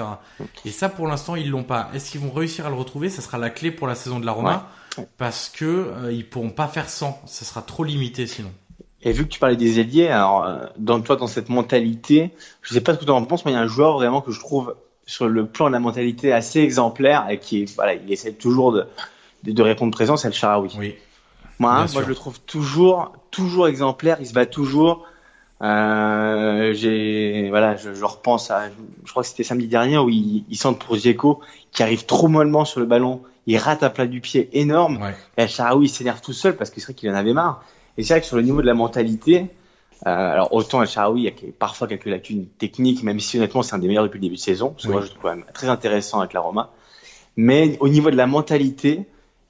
Et ça, pour l'instant, ils l'ont pas. Est-ce qu'ils vont réussir à le retrouver? Ça sera la clé pour la saison de la Roma, Ouais. parce que euh, ils pourront pas faire sans. Ça sera trop limité sinon. Et vu que tu parlais des ailiers, alors euh, dans toi dans cette mentalité, je sais pas ce que tu en penses, mais il y a un joueur vraiment que je trouve sur le plan de la mentalité assez exemplaire et qui voilà, il essaie toujours de, de, de répondre présent, c'est le Sharawi. Oui. Moi, hein, moi je le trouve toujours, toujours exemplaire. Il se bat toujours. Euh, j'ai, voilà, je, je repense à, je crois que c'était samedi dernier où il, il centre pour Dzeko, qui arrive trop mollement sur le ballon. Il rate un plat du pied énorme. Ouais. Et Sharawi il s'énerve tout seul parce que c'est vrai qu'il en avait marre. Et c'est vrai que sur le niveau de la mentalité, alors autant El Sharawi, il y a parfois quelques lacunes techniques, même si honnêtement c'est un des meilleurs depuis le début de saison. Parce que Oui. moi je le trouve quand même très intéressant avec la Roma. Mais au niveau de la mentalité,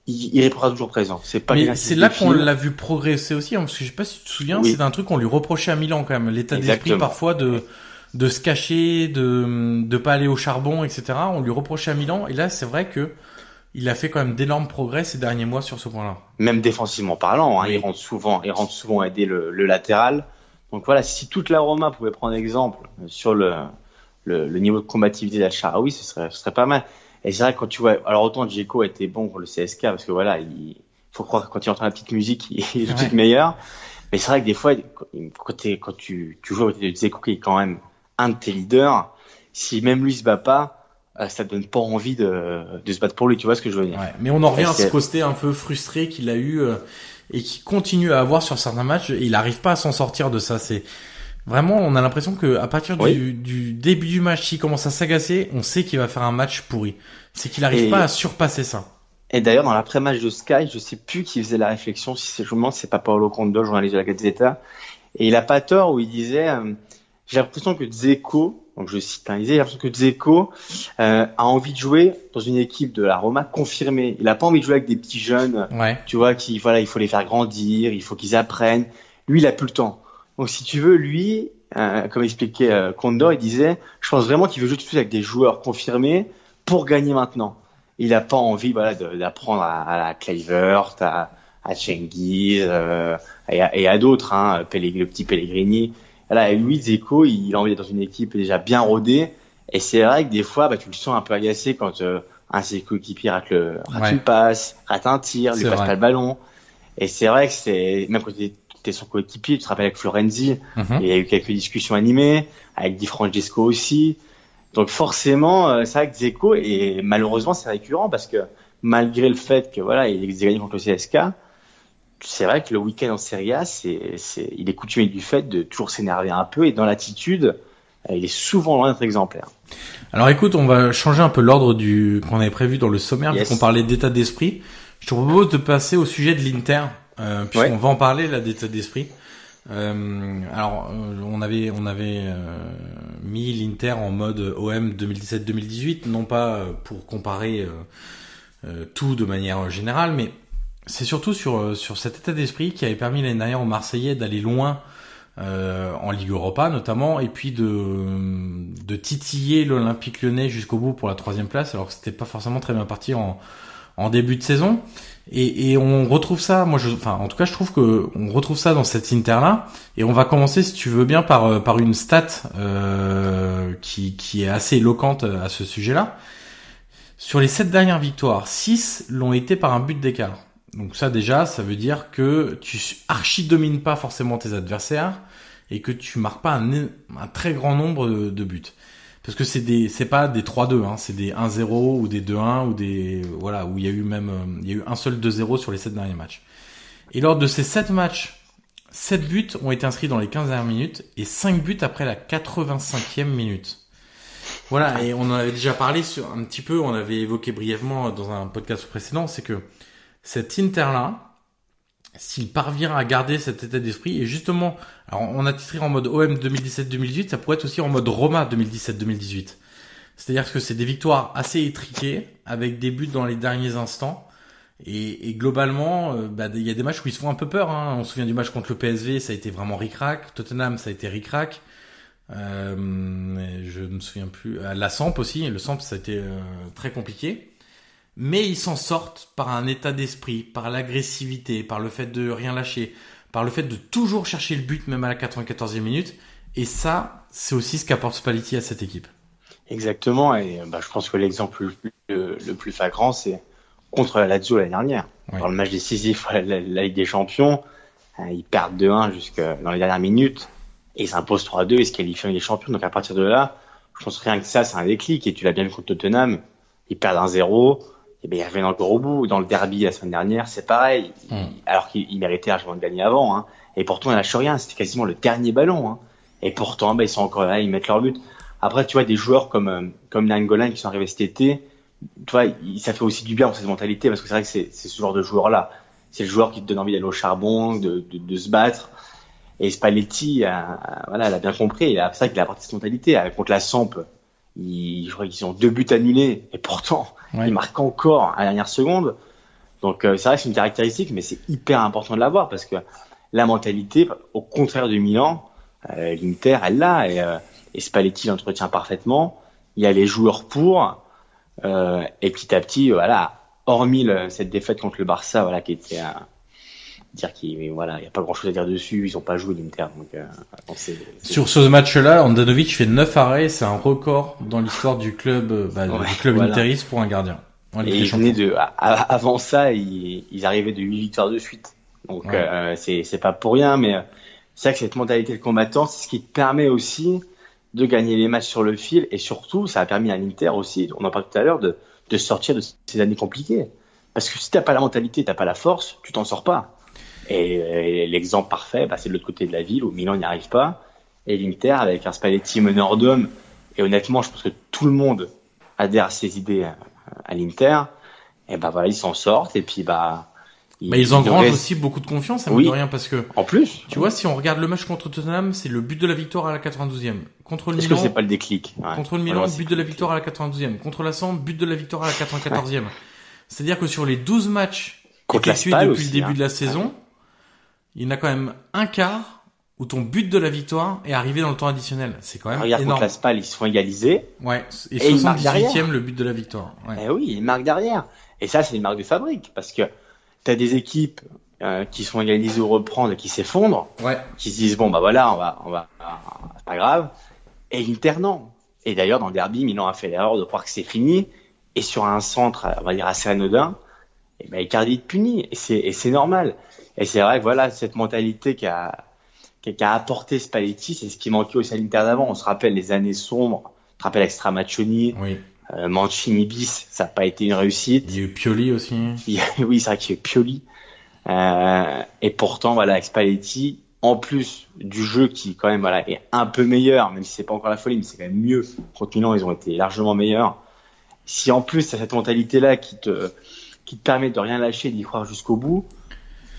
il, il répondra toujours présent. C'est pas Mais c'est là qu'on l'a vu progresser aussi, hein, parce que je sais pas si tu te souviens, Oui. c'est un truc qu'on lui reprochait à Milan quand même, l'état d'esprit parfois de de se cacher, de de pas aller au charbon, etc. On lui reprochait à Milan, et là c'est vrai que il a fait quand même d'énormes progrès ces derniers mois sur ce point-là. Même défensivement parlant, hein, Oui. il rentre souvent, il rentre souvent aider le, le latéral. Donc voilà, si toute la Roma pouvait prendre exemple sur le, le, le niveau de combativité d'Al Sharawi, ce serait, ce serait pas mal. Et c'est vrai que quand tu vois, alors autant Djeko était bon pour le CSK parce que voilà, il faut croire que quand il entend la petite musique, il est tout de suite meilleur. Mais c'est vrai que des fois, quand, quand tu, tu joues avec Djeko qui est quand même un de tes leaders, si même lui se bat pas, euh, ça te donne pas envie de, de se battre pour lui. Tu vois ce que je veux dire? Ouais, mais on en revient à ce côté un peu frustré qu'il a eu euh, et qui continue à avoir sur certains matchs. Et il n'arrive pas à s'en sortir de ça. C'est vraiment, on a l'impression que à partir du, Oui. du début du match, s'il commence à s'agacer, on sait qu'il va faire un match pourri. C'est qu'il n'arrive Et- pas à surpasser ça. Et d'ailleurs, dans l'après-match de Sky, je sais plus qui faisait la réflexion, si c'est, je me demande c'est pas Paolo Condo, journaliste de la Gazzetta. Et il a pas tort où il disait, euh, j'ai l'impression que Dzeko, donc je cite, il disait, j'ai l'impression que Dzeko, euh, a envie de jouer dans une équipe de la Roma confirmée. Il a pas envie de jouer avec des petits jeunes, Ouais. tu vois, qui, voilà, il faut les faire grandir, il faut qu'ils apprennent. Lui, il a plus le temps. Donc, si tu veux, lui, euh, comme expliquait euh, Condor, il disait, je pense vraiment qu'il veut jouer tout de suite avec des joueurs confirmés pour gagner maintenant. Il a pas envie, voilà, d'apprendre à, à la Kluivert, à, à Cengiz, euh, et à, à d'autres, hein, le petit Pellegrini. Et lui, Zeko, il a envie d'être dans une équipe déjà bien rodée. Et c'est vrai que des fois, bah, tu le sens un peu agacé quand euh, un de ses coéquipiers rate, le, rate Ouais. une passe, rate un tir, lui passe vrai. pas le ballon. Et c'est vrai que c'est, même quand tu es son coéquipier, tu te rappelles avec Florenzi, Mhm. il y a eu quelques discussions animées, avec Di Francesco aussi. Donc forcément, euh, c'est vrai que Zeko, et malheureusement c'est récurrent parce que malgré le fait que voilà, il a gagné contre le CSK, c'est vrai que le week-end en Serie A, c'est, c'est, il est coutumier du fait de toujours s'énerver un peu et dans l'attitude, euh, il est souvent loin d'être exemplaire. Alors écoute, on va changer un peu l'ordre du qu'on avait prévu dans le sommaire, Yes. vu qu'on parlait d'état d'esprit. Je te propose de passer au sujet de l'Inter, euh, puisqu'on Ouais. va en parler là d'état d'esprit. Euh, alors, on avait on avait euh, mis l'Inter en mode OM 2017-2018, non pas pour comparer tout de manière générale, mais c'est surtout sur euh, sur cet état d'esprit qui avait permis l'année dernière aux Marseillais d'aller loin euh, en Ligue Europa notamment, et puis de, de titiller l'Olympique lyonnais jusqu'au bout pour la troisième place, alors que c'était pas forcément très bien parti en, début de saison. Et, on retrouve ça, moi, je, enfin, en tout cas, je trouve que on retrouve ça dans cette Inter là. Et on va commencer, si tu veux bien, par euh, par une stat qui qui est assez éloquente à ce sujet-là. Sur les sept dernières victoires, six l'ont été par un but d'écart. Donc ça déjà, ça veut dire que tu archi domines pas forcément tes adversaires et que tu marques pas un, très grand nombre de, buts. Parce que c'est des, c'est pas des 3-2, hein, c'est des 1-0 ou des 2-1 ou des, voilà, où il y a eu même, euh, il y a eu un seul 2-0 sur les 7 derniers matchs. Et lors de ces 7 matchs, 7 buts ont été inscrits dans les 15 dernières minutes et 5 buts après la 85e minute. Voilà, et on en avait déjà parlé un petit peu, on avait évoqué brièvement dans un podcast précédent, c'est que cet Inter-là, s'il parvient à garder cet état d'esprit, et justement, alors on a titré en mode OM 2017-2018, ça pourrait être aussi en mode Roma 2017-2018. C'est-à-dire que c'est des victoires assez étriquées, avec des buts dans les derniers instants, et, et globalement, euh, bah, il y a des matchs où ils se font un peu peur. Hein. On se souvient du match contre le PSV, ça a été vraiment ric-rac. Tottenham, ça a été ric-rac. Euh, je me souviens plus. À la Samp aussi, le Samp, ça a été euh, très compliqué. Mais ils s'en sortent par un état d'esprit, par l'agressivité, par le fait de rien lâcher, par le fait de toujours chercher le but même à la 94e minute. Et ça, c'est aussi ce qu'apporte Spalletti à cette équipe. Exactement, et bah, je pense que l'exemple le, plus- le, le plus flagrant, c'est contre la Lazio l'année dernière. Dans le match décisif à la, la Ligue des Champions, euh, ils perdent 2-1 jusque dans les dernières minutes, et ils s'imposent 3-2 et se qualifient en Ligue des Champions. Donc à partir de là, je pense rien que ça, c'est un déclic, et tu l'as bien vu contre Tottenham, ils perdent 1-0, et ben ils reviennent encore au bout. Dans le derby la semaine dernière, c'est pareil, Ils- Mm. alors qu'ils ils méritaient largement de gagner avant, hein. et pourtant ils lâchent rien, c'était quasiment le dernier ballon, hein. et pourtant ben, ils sont encore là, ils mettent leur but. Après, tu vois, des joueurs comme, euh, comme Nangolan qui sont arrivés cet été, tu vois, il- ça fait aussi du bien pour cette mentalité parce que c'est vrai que c'est, ce genre de joueur-là. C'est le joueur qui te donne envie d'aller au charbon, de, de, de se battre. Et Spalletti, euh, voilà, elle a bien compris. C'est vrai qu'il a apporté cette mentalité. Euh, Contre la Samp, il, je crois qu'ils ont deux buts annulés. Et pourtant, Il marque encore à la dernière seconde. Donc, euh, c'est vrai que c'est une caractéristique, mais c'est hyper important de l'avoir parce que la mentalité, au contraire du Milan, euh, l'Inter, elle l'a. Et, euh, et Spalletti l'entretient parfaitement. Il y a les joueurs pour. Euh, et petit à petit, voilà, hormis cette défaite contre le Barça, voilà, qui était dire qu'il voilà, il y a pas grand chose à dire dessus, ils ont pas joué l'Inter, donc, euh, Sur ce match-là, Andanovic fait 9 arrêts, c'est un record dans l'histoire du club, euh, bah, Ouais, du club voilà. interiste pour un gardien. Et ils venaient de, avant ça, ils, ils arrivaient de 8 victoires de suite. Donc, Ouais. euh, c'est, c'est pas pour rien, mais euh, c'est vrai que cette mentalité de combattant, c'est ce qui te permet aussi de gagner les matchs sur le fil et surtout, ça a permis à l'Inter aussi, on en parlait tout à l'heure, de, de sortir de ces années compliquées. Parce que si t'as pas la mentalité, t'as pas la force, tu t'en sors pas. Et, et l'exemple parfait, bah, c'est de l'autre côté de la ville où Milan n'y arrive pas. Et l'Inter, avec un Spalletti meneur d'hommes, et honnêtement, je pense que tout le monde adhère à ses idées à, à l'Inter, et ben voilà, ils s'en sortent, et puis bah. Bah, ils engrangent aussi beaucoup de confiance, ça Oui. de rien, parce que, En plus, tu vois, si on regarde le match contre Tottenham, c'est le but de la victoire à la 92e. Contre le est-ce que Milan, c'est pas le déclic? Ouais. contre le Milan, but de la victoire à la 92e. Contre la Samp, but de la victoire à la 94e. C'est-à-dire que sur les 12 matchs Contre la depuis aussi, le début hein. de la saison, il y en a quand même un quart où ton but de la victoire est arrivé dans le temps additionnel. C'est quand même Regarde énorme. la Spal, ils se font égaliser. Ouais. Et, Et il marque 78e derrière. le but de la victoire. Ouais. Eh oui, ils marquent derrière. Et ça, c'est une marque de fabrique, parce que t'as des équipes euh, qui sont égalisées ou reprendre et qui s'effondrent, Ouais. qui se disent bon bah voilà, on va, on va, c'est pas grave. Et l'Inter non. Et d'ailleurs dans le derby, Milan a fait l'erreur de croire que c'est fini. Et sur un centre, on va dire assez anodin, et ben Icardi est puni. Et c'est et c'est normal. Et c'est vrai que voilà cette mentalité qu'a qu'a qu'a apporté Spalletti, c'est ce qui manquait aussi à l'Inter d'avant. On se rappelle les années sombres. Tu te rappelles avec Stramaccioni, Oui. euh, Mancini bis, ça n'a pas été une réussite. Il y a eu Pioli aussi. A- oui, c'est vrai qu'il y a eu Pioli. Euh, et pourtant, voilà, avec Spalletti, en plus du jeu qui, quand même, voilà, est un peu meilleur, même si c'est pas encore la folie, mais c'est quand même mieux. Contre Milan, ils ont été largement meilleurs. Si en plus, t'as cette mentalité-là qui te, qui te permet de rien lâcher, d'y croire jusqu'au bout,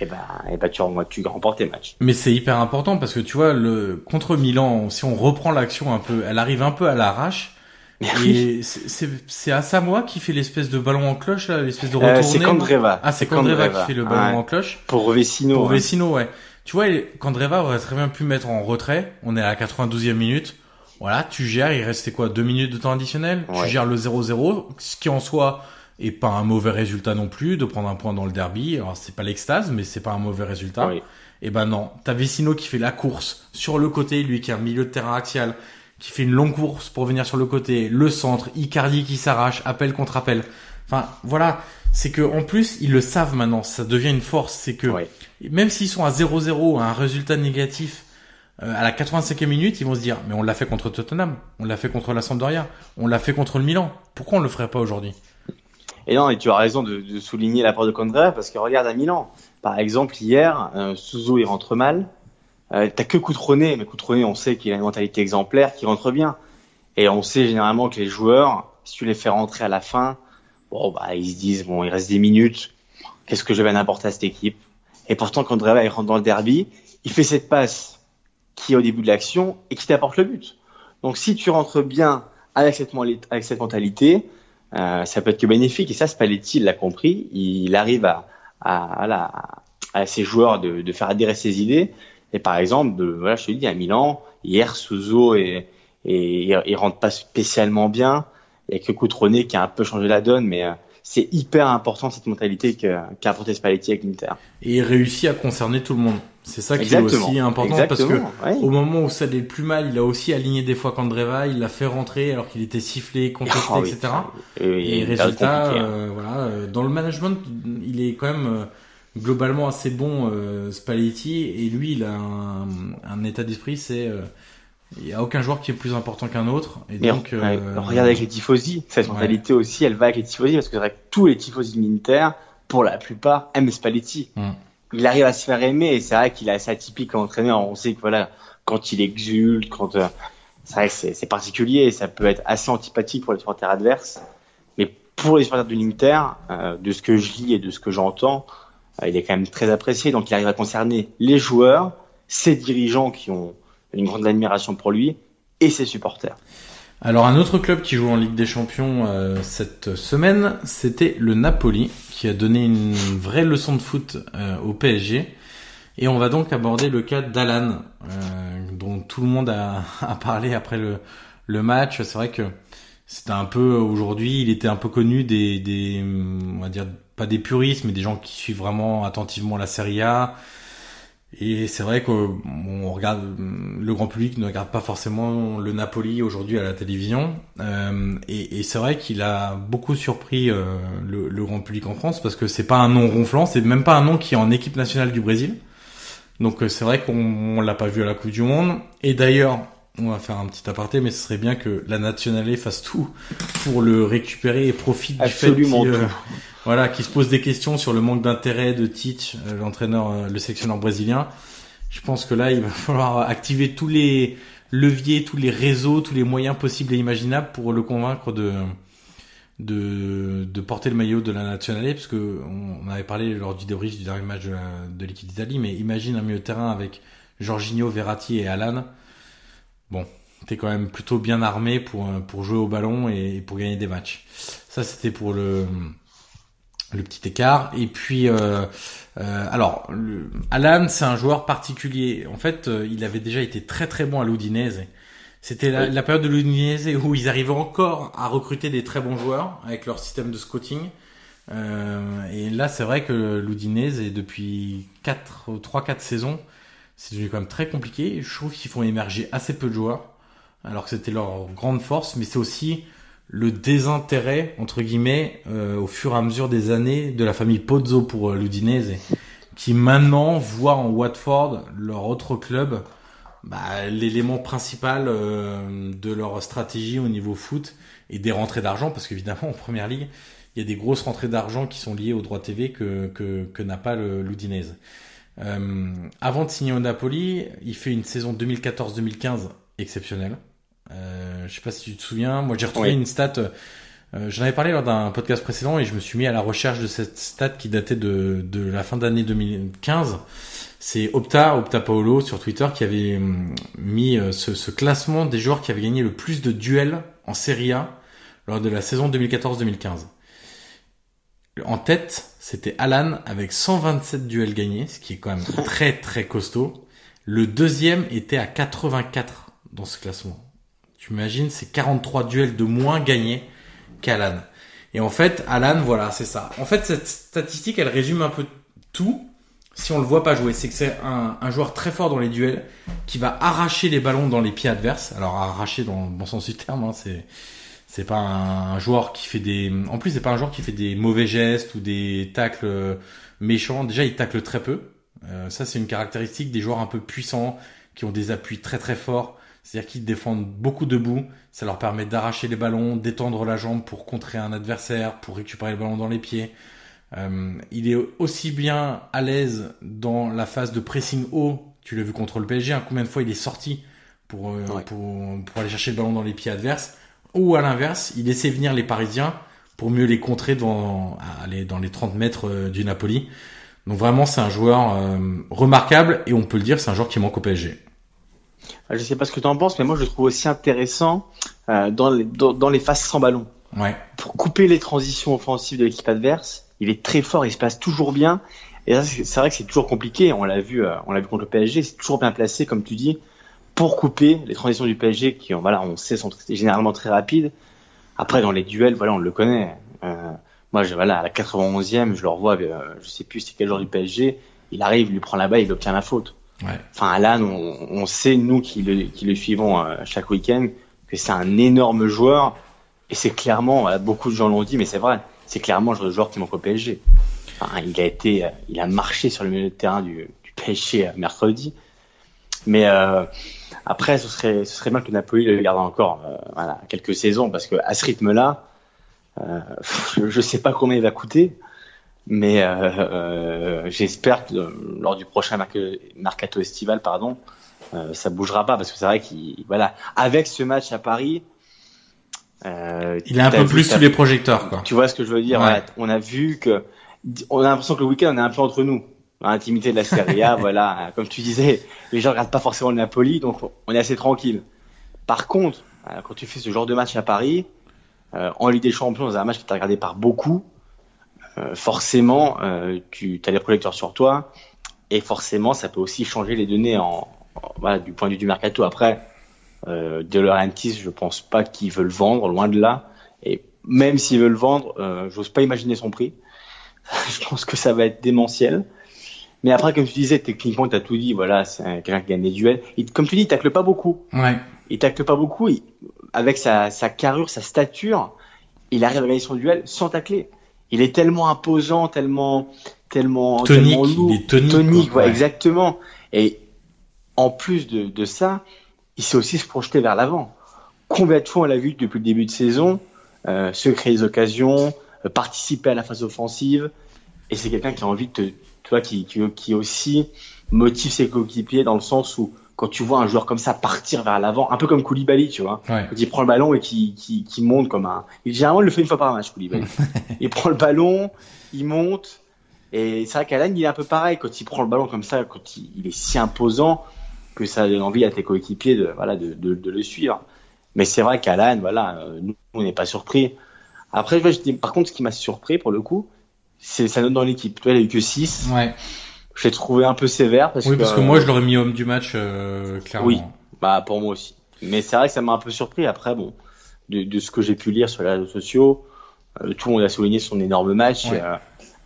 et ben, et ben, tu, rem- tu remportes tes matchs. Mais c'est hyper important parce que tu vois, le contre Milan, si on reprend l'action un peu, elle arrive un peu à l'arrache. Et c'est- Asamoah qui fait l'espèce de ballon en cloche là, l'espèce de Euh, retourné. c'est Kandreva. Ah, c'est Kandreva qui fait le ballon Ouais. en cloche. Pour Vecino. Pour ouais. Vecino, ouais. Tu vois, Kandreva aurait très bien pu mettre en retrait. On est à la 92e minute. Voilà, tu gères, il restait quoi Deux minutes de temps additionnel? Tu Ouais. gères le 0-0, ce qui en soi est pas un mauvais résultat non plus, de prendre un point dans le derby. Alors c'est pas l'extase, mais c'est pas un mauvais résultat. Oui. Et ben non, t'as Vecino qui fait la course sur le côté, lui qui est un milieu de terrain axial, qui fait une longue course pour venir sur le côté, le centre, Icardi qui s'arrache, appel contre appel. Enfin, voilà, c'est que en plus ils le savent maintenant, ça devient une force, c'est que même s'ils sont à 0-0, à un résultat négatif euh, à la 85e minute, ils vont se dire mais on l'a fait contre Tottenham, on l'a fait contre la Sampdoria, on l'a fait contre le Milan. Pourquoi on le ferait pas aujourd'hui? Et non, et tu as raison de, souligner l'apport de Kondra parce que regarde à Milan. Par exemple, hier, euh, Suzo il rentre mal. Euh, T'as que Coutronnet, mais Coutronnet, on sait qu'il a une mentalité exemplaire, qui rentre bien. Et on sait généralement que les joueurs, si tu les fais rentrer à la fin, bon bah ils se disent bon, il reste 10 minutes, qu'est-ce que je vais apporter à cette équipe? Et pourtant, quand il rentre dans le derby, il fait cette passe qui est au début de l'action et qui t'apporte le but. Donc si tu rentres bien avec cette mentalité, euh, ça peut être que bénéfique. Et ça, Spalletti l'a compris. Il arrive à, à, à, ses joueurs de, de faire adhérer ses idées. Et par exemple, de, voilà, je te dis, à Milan, hier, Suzo et, et, il rentre pas spécialement bien. Il y a que Coutronnet qui a un peu changé la donne, mais euh, c'est hyper important cette mentalité qu'a apporté Spalletti avec l'Inter. Et il réussit à concerner tout le monde. C'est ça qui est aussi important parce que ouais. Au moment où ça allait le plus mal, il a aussi aligné des fois Kandreva, il l'a fait rentrer alors qu'il était sifflé, contesté, Ah oui, etc. Et, résultat, hein. euh, voilà, euh, dans le management, il est quand même euh, globalement assez bon, euh, Spalletti, et lui, il a un, un état d'esprit, c'est il y a aucun joueur qui est plus important qu'un autre, et Mais donc ouais, euh, regarde avec les tifosi, cette ouais. mentalité aussi, elle va avec les tifosi parce que c'est vrai que tous les tifosi de l'Inter, pour la plupart, aiment Spalletti. Mm. Il arrive à se faire aimer et c'est vrai qu'il est assez atypique comme entraîneur. On sait que voilà, quand il exulte, quand euh, c'est vrai que c'est particulier et ça peut être assez antipathique pour les supporters adverses. Mais pour les supporters de l'Inter, euh, de ce que je lis et de ce que j'entends, euh, il est quand même très apprécié. Donc il arrive à concerner les joueurs, ses dirigeants qui ont une grande admiration pour lui et ses supporters. Alors un autre club qui joue en Ligue des Champions euh, cette semaine, c'était le Napoli, qui a donné une vraie leçon de foot euh, au PSG. Et on va donc aborder le cas d'Alan, euh, dont tout le monde a, a parlé après le, le match. C'est vrai que c'était un peu aujourd'hui, il était un peu connu des, des, on va dire pas des puristes, mais des gens qui suivent vraiment attentivement la Serie A. Et c'est vrai qu'on regarde, le grand public ne regarde pas forcément le Napoli aujourd'hui à la télévision. Euh, et, et c'est vrai qu'il a beaucoup surpris euh, le, le, grand public en France parce que c'est pas un nom ronflant, c'est même pas un nom qui est en équipe nationale du Brésil. Donc euh, c'est vrai qu'on l'a pas vu à la Coupe du Monde. Et d'ailleurs, on va faire un petit aparté, mais ce serait bien que la nationale fasse tout pour le récupérer et profite Absolument du fait voilà, qui se pose des questions sur le manque d'intérêt de Tite, euh, l'entraîneur, euh, le sectionneur brésilien. Je pense que là, il va falloir activer tous les leviers, tous les réseaux, tous les moyens possibles et imaginables pour le convaincre de de, de porter le maillot de la nationale, parce que on, avait parlé lors du débrief du dernier match de, l'équipe d'Italie, mais imagine un milieu de terrain avec Jorginho, Verratti et Alan. Bon, t'es quand même plutôt bien armé pour pour jouer au ballon et pour gagner des matchs. Ça, c'était pour le le petit écart. Et puis, euh, euh, alors, le, Alan, c'est un joueur particulier. En fait, euh, il avait déjà été très très bon à l'Udinese. C'était la, période de l'Udinese où ils arrivaient encore à recruter des très bons joueurs avec leur système de scouting. Euh, et là, c'est vrai que l'Udinese, depuis 4, 3-4 saisons, c'est devenu quand même très compliqué. Je trouve qu'ils font émerger assez peu de joueurs, alors que c'était leur grande force, mais c'est aussi le désintérêt entre guillemets euh, au fur et à mesure des années de la famille Pozzo pour euh, l'Udinese qui maintenant voit en Watford leur autre club bah, l'élément principal euh, de leur stratégie au niveau foot et des rentrées d'argent parce qu'évidemment en première ligue il y a des grosses rentrées d'argent qui sont liées au droit TV que, que, que n'a pas l'Udinese. Euh, avant de signer au Napoli, il fait une saison 2014-2015 exceptionnelle. Euh, je sais pas si tu te souviens, moi j'ai retrouvé une stat. Euh, J'en avais parlé lors d'un podcast précédent et je me suis mis à la recherche de cette stat qui datait de, de la fin d'année 2015. C'est Opta, Opta Paolo sur Twitter qui avait hum, mis euh, ce, ce, classement des joueurs qui avaient gagné le plus de duels en Serie A lors de la saison 2014-2015. En tête, c'était Alan avec 127 duels gagnés, ce qui est quand même très très costaud. Le deuxième était à 84 dans ce classement. Tu imagines, c'est 43 duels de moins gagnés qu'Alan. Et en fait, Alan, voilà, c'est ça. En fait, cette statistique, elle résume un peu tout. Si on le voit pas jouer, c'est que c'est un, joueur très fort dans les duels, qui va arracher les ballons dans les pieds adverses. Alors arracher dans le bon sens du terme, hein, c'est c'est pas un, joueur qui fait des. En plus, c'est pas un joueur qui fait des mauvais gestes ou des tacles euh, méchants. Déjà, il tacle très peu. Euh, ça, c'est une caractéristique des joueurs un peu puissants, qui ont des appuis très très forts. C'est-à-dire qu'ils défendent beaucoup debout. Ça leur permet d'arracher les ballons, d'étendre la jambe pour contrer un adversaire, pour récupérer le ballon dans les pieds. Euh, il est aussi bien à l'aise dans la phase de pressing haut. Tu l'as vu contre le PSG. Hein, combien de fois il est sorti pour, euh, pour, pour aller chercher le ballon dans les pieds adverses. Ou à l'inverse, il laissait venir les Parisiens pour mieux les contrer dans, aller dans les 30 mètres euh, du Napoli. Donc vraiment, c'est un joueur euh, remarquable et on peut le dire, c'est un joueur qui manque au PSG. Je sais pas ce que tu en penses, mais moi je le trouve aussi intéressant euh, dans, les, dans, les phases sans ballon. Ouais. Pour couper les transitions offensives de l'équipe adverse, il est très fort, il se passe toujours bien. Et c'est vrai que c'est toujours compliqué. On l'a vu, euh, on l'a vu contre le PSG, c'est toujours bien placé, comme tu dis, pour couper les transitions du PSG qui, voilà, on sait, sont généralement très rapides. Après, dans les duels, voilà, on le connaît. Euh, moi, je, voilà, à la 91e, je le revois, euh, je sais plus c'est quel joueur du PSG, il arrive, il lui prend la balle, il obtient la faute. Ouais. Enfin, Alan, on, on, sait, nous qui le, qui le suivons euh, chaque week-end, que c'est un énorme joueur. Et c'est clairement, beaucoup de gens l'ont dit, mais c'est vrai, c'est clairement le joueur qui manque au PSG. Enfin, il a été, euh, il a marché sur le milieu de terrain du, du PSG euh, mercredi. Mais euh, après, ce serait, ce serait bien que Napoli le garde encore voilà, quelques saisons, parce que à ce rythme-là, je ne sais pas combien il va coûter. Mais euh, euh, j'espère que euh, lors du prochain mercato estival, pardon, ça bougera pas parce que c'est vrai qu'il voilà avec ce match à Paris. Euh, il est un peu plus sous les projecteurs, quoi. Tu vois ce que je veux dire ouais. On a vu que on a l'impression que le week-end on est un peu entre nous, l'intimité de la Serie A. voilà, comme tu disais, les gens regardent pas forcément le Napoli, donc on est assez tranquille. Par contre, quand tu fais ce genre de match à Paris, euh, en Ligue des Champions, dans un match qui est regardé par beaucoup, forcément, euh, tu as les projecteurs sur toi et forcément, ça peut aussi changer les données en, voilà, du point de vue du mercato. Après, Euh, De Laurentiis, je pense pas qu'il veut le vendre, loin de là. Et même s'il veut le vendre, euh, j'ose pas imaginer son prix. je pense que ça va être démentiel. Mais après, comme tu disais, techniquement, tu as tout dit. Voilà, c'est quelqu'un qui gagne des duels. Comme tu dis, il tacle pas beaucoup. Ouais. Il tacle pas beaucoup. Il- avec sa, sa carrure, sa stature, il arrive à gagner son duel sans tacler. Il est tellement imposant, tellement, tellement, Tonique, tellement lourd. il est tonique, quoi. ouais, Ouais. exactement. Et en plus de, de ça, il sait aussi se projeter vers l'avant. Combien de fois on l'a vu depuis le début de saison, euh, se créer des occasions, euh, participer à la phase offensive. Et c'est quelqu'un qui a envie de te, tu vois, qui, qui, qui aussi motive ses coéquipiers dans le sens où quand tu vois un joueur comme ça partir vers l'avant, un peu comme Koulibaly, tu vois, Ouais. quand il prend le ballon et qui, qui, qui monte comme un, généralement il le fait une fois par match, Koulibaly. il prend le ballon, il monte, et c'est vrai qu'Alan il est un peu pareil quand il prend le ballon comme ça, quand il, il est si imposant que ça donne envie à tes coéquipiers de, voilà, de, de, de le suivre. Mais c'est vrai qu'Alan, voilà, euh, nous on n'est pas surpris. Après, je dis, par contre, ce qui m'a surpris pour le coup, c'est sa note dans l'équipe. Tu vois, il a eu que 6. Ouais. Je l'ai trouvé un peu sévère parce oui, que, parce que moi, je l'aurais mis homme du match, euh, clairement. Oui. Bah pour moi aussi. Mais c'est vrai que ça m'a un peu surpris. Après, bon, de, de ce que j'ai pu lire sur les réseaux sociaux, euh, tout le monde a souligné son énorme match. Ouais. euh,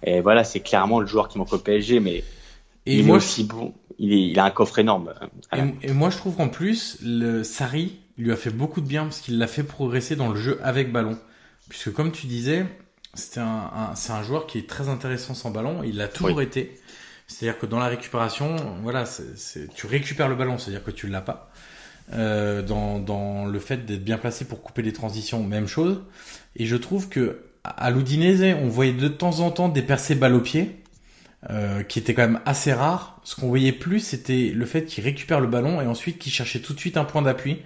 et voilà, c'est clairement le joueur qui manque au PSG, mais Et il moi, est aussi bon. Il, est, il a un coffre énorme. euh. Et, et moi, je trouve qu'en plus, le Sarri lui a fait beaucoup de bien parce qu'il l'a fait progresser dans le jeu avec ballon. Puisque comme tu disais, c'était un, un- c'est un joueur qui est très intéressant sans ballon. Il l'a toujours été. C'est-à-dire que dans la récupération, voilà, c'est, tu récupères le ballon, c'est-à-dire que tu l'as pas. Euh, dans, le fait d'être bien placé pour couper les transitions, même chose. Et je trouve que à l'Udinese, on voyait de temps en temps des percées balle au pied, euh, qui étaient quand même assez rares. Ce qu'on voyait plus, c'était le fait qu'il récupère le ballon et ensuite qu'il cherchait tout de suite un point d'appui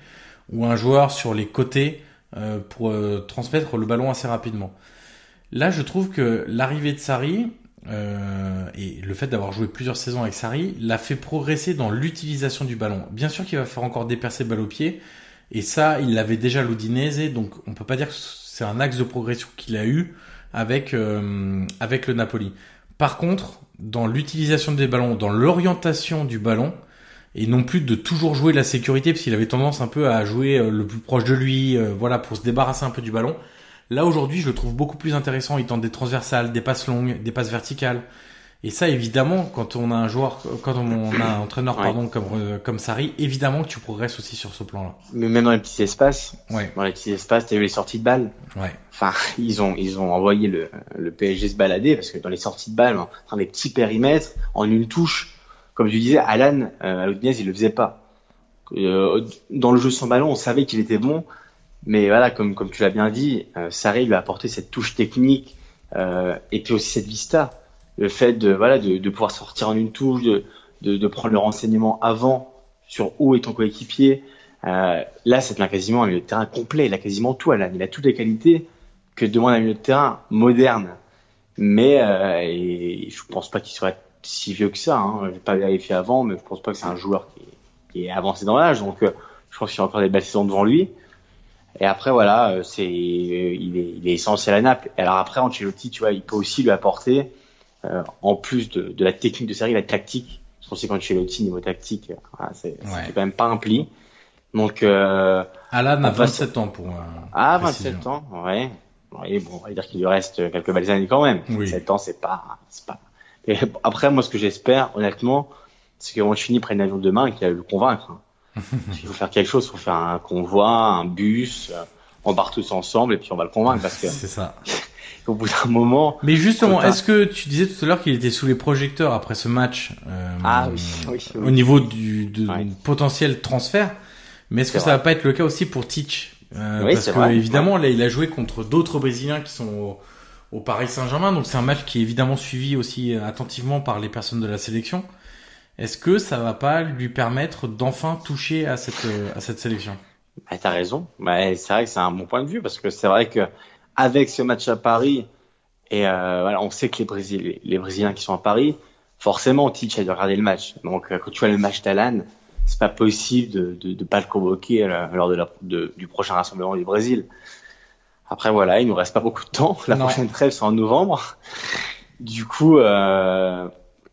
ou un joueur sur les côtés euh, pour transmettre le ballon assez rapidement. Là, je trouve que l'arrivée de Sarri euh, et le fait d'avoir joué plusieurs saisons avec Sarri l'a fait progresser dans l'utilisation du ballon. Bien sûr qu'il va faire encore des percées balle au pied, et ça, il l'avait déjà l'Udinese, donc on peut pas dire que c'est un axe de progression qu'il a eu avec euh, avec le Napoli. Par contre, dans l'utilisation des ballons, dans l'orientation du ballon, et non plus de toujours jouer la sécurité, parce qu'il avait tendance un peu à jouer euh, le plus proche de lui, euh, voilà, pour se débarrasser un peu du ballon. Là aujourd'hui, je le trouve beaucoup plus intéressant. Il tente des transversales, des passes longues, des passes verticales. Et ça, évidemment, quand on a un joueur, quand on a un entraîneur, Ouais. pardon, comme euh, comme Sarri, évidemment que tu progresses aussi sur ce plan-là. Mais même dans les petits espaces, Ouais, dans les petits espaces, t'as vu les sorties de balles. ouais, Enfin, ils ont ils ont envoyé le, le PSG se balader parce que dans les sorties de balles, dans des petits périmètres, en une touche, comme tu disais, Alan euh, à l'Udinese, il le faisait pas. Euh, dans le jeu sans ballon, on savait qu'il était bon, mais voilà, comme comme tu l'as bien dit, euh, Sarri lui a apporté cette touche technique euh, et puis aussi cette vista, le fait de voilà de, de pouvoir sortir en une touche, de, de, de prendre le renseignement avant sur où est ton coéquipier. Euh, là, c'est quasiment un milieu de terrain complet. Il a quasiment tout, Alan. Il a toutes les qualités que demande un milieu de terrain moderne. Mais euh, et je pense pas qu'il serait si vieux que ça. Hein. J'ai pas vérifié avant, mais je pense pas que c'est un joueur qui est, qui est avancé dans l'âge. Donc, euh, je pense qu'il y a encore des belles saisons devant lui. Et après, voilà, euh, c'est il est, il est essentiel à Naples. Et alors après, Ancelotti, tu vois, il peut aussi lui apporter, euh, en plus de, de la technique de série, la tactique. Parce qu'on sait qu'Ancelotti, niveau tactique, euh, voilà, c'est c'est Ouais. quand même pas un pli. Donc, euh, Alan a On va 27 ans pour. euh, ah, précision. 27 ans, ouais. Oui, bon, on va dire qu'il lui reste quelques belles années quand même. Oui. 27 ans, c'est pas, c'est pas. Et après, moi, ce que j'espère, honnêtement, c'est que Mancini prenne l'avion demain et qu'il aille le convaincre. S'il faut faire quelque chose, il faut faire un convoi, un bus, on part tous ensemble et puis on va le convaincre parce que C'est ça. au bout d'un moment, Mais justement, est-ce que tu disais tout à l'heure qu'il était sous les projecteurs après ce match euh, ah oui, oui, oui. au niveau du de Ouais. potentiel transfert? Mais est-ce que C'est ça vrai. va pas être le cas aussi pour Teach Euh, Oui, Parce que vrai. évidemment, là, il a joué contre d'autres Brésiliens qui sont au, au Paris Saint-Germain, donc c'est un match qui est évidemment suivi aussi attentivement par les personnes de la sélection. Est-ce que ça va pas lui permettre d'enfin toucher à cette euh, à cette sélection? Bah, t'as raison. Bah, c'est vrai que c'est un bon point de vue parce que c'est vrai que avec ce match à Paris et euh, voilà, on sait que les, Brésil- les Brésiliens qui sont à Paris, forcément, Titch a dû regarder le match. Donc, euh, quand tu vois le match d'Alan, c'est pas possible de, de, de pas le convoquer euh, lors de la, de- du prochain rassemblement du Brésil. Après, voilà, il nous reste pas beaucoup de temps. La Non. prochaine trêve, c'est en novembre. Du coup, euh,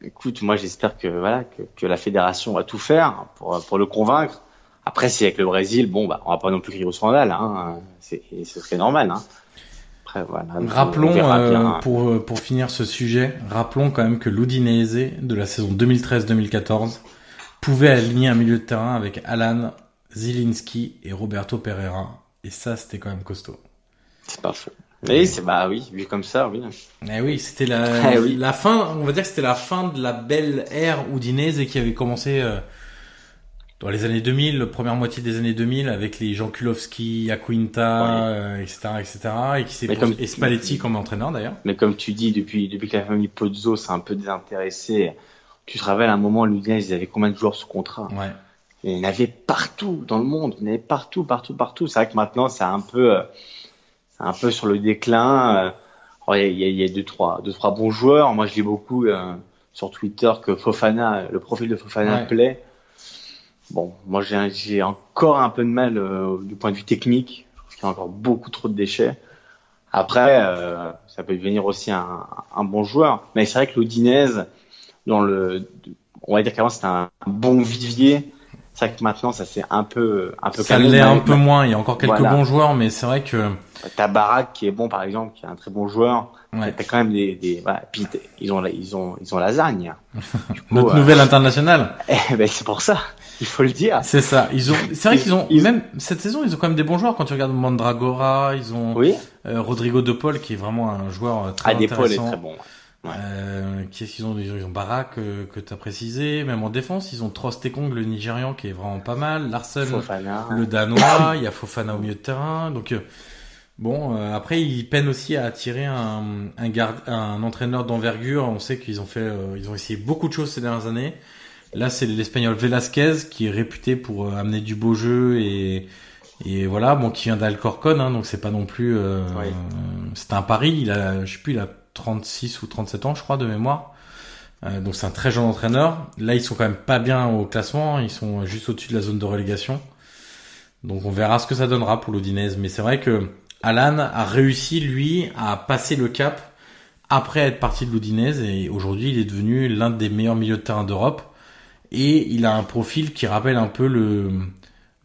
écoute, moi, j'espère que voilà que, que la fédération va tout faire pour pour le convaincre. Après, si avec le Brésil, bon, bah, on va pas non plus crier au scandale, hein. C'est, ce serait normal, hein. Après, voilà. Rappelons, euh, pour, euh, pour finir ce sujet, rappelons quand même que l'Udinese de la saison 2013-2014 pouvait aligner un milieu de terrain avec Alan, Zilinski et Roberto Pereira. Et ça, c'était quand même costaud. C'est parfait. Oui, c'est bah oui, vu comme ça, oui. Eh oui, c'était la, eh la fin, on va dire que c'était la fin de la belle ère Udinese qui avait commencé euh, dans les années 2000, la première moitié des années 2000, avec les Jean Kulowski, Aquinta, etc., euh, etc., et qui s'est comme... et Spalletti comme entraîneur d'ailleurs. Mais comme tu dis, depuis depuis que la famille Pozzo s'est un peu désintéressée, tu te rappelles à un moment, l'Udinese, ils avaient combien de joueurs sous contrat? Ouais. il y en avait partout dans le monde, il y en avait partout, partout, partout. C'est vrai que maintenant, c'est un peu, euh, un peu sur le déclin. Euh, il y, y a deux trois, deux trois bons joueurs. Moi, je lis beaucoup sur Twitter que Fofana, le profil de Fofana plaît. Bon, moi j'ai encore un peu de mal euh, du point de vue technique. Je trouve qu'il y a encore beaucoup trop de déchets. Après, euh, ça peut devenir aussi un, un bon joueur. Mais c'est vrai que l'Odinez, dans le, on va dire qu'avant c'était un bon vivier. C'est vrai que maintenant ça c'est un peu, un peu. Ça l'est un peu moins. Il y a encore quelques bons joueurs, mais c'est vrai que. T'as Barak qui est bon par exemple, qui est un très bon joueur. Ouais. T'as quand même des, des voilà. Puis ils ont, ils ont, ils ont lasagne. Notre nouvelle internationale. Eh ben c'est pour ça. Il faut le dire. C'est ça. Ils ont. C'est vrai qu'ils ont. Même cette saison, ils ont quand même des bons joueurs. Quand tu regardes Mandragora, ils ont. Oui. Euh, Rodrigo De Paul, qui est vraiment un joueur euh, très ah, intéressant. est très bon. Ouais. Euh, Qu'est-ce qu'ils ont Ils ont Barak euh, que tu as précisé. Même en défense, ils ont Trostekong, le Nigérian, qui est vraiment pas mal. Larsen, le Danois. Il y a Fofana au milieu de terrain. Donc euh, bon, après ils peinent aussi à attirer un un, garde, un entraîneur d'envergure. On sait qu'ils ont fait, ils ont essayé beaucoup de choses ces dernières années. Là, c'est l'Espagnol Velasquez qui est réputé pour euh, amener du beau jeu et et voilà, bon, qui vient d'Alcorcon, hein, donc c'est pas non plus. Euh, C'est un pari. Il a, je sais plus, il a 36 ou 37 ans, je crois, de mémoire. Euh, donc c'est un très jeune entraîneur. Là, ils sont quand même pas bien au classement. Ils sont juste au-dessus de la zone de relégation. Donc on verra ce que ça donnera pour l'Odinez. Mais c'est vrai que Alan a réussi lui à passer le cap après être parti de l'Odinez et aujourd'hui il est devenu l'un des meilleurs milieux de terrain d'Europe et il a un profil qui rappelle un peu le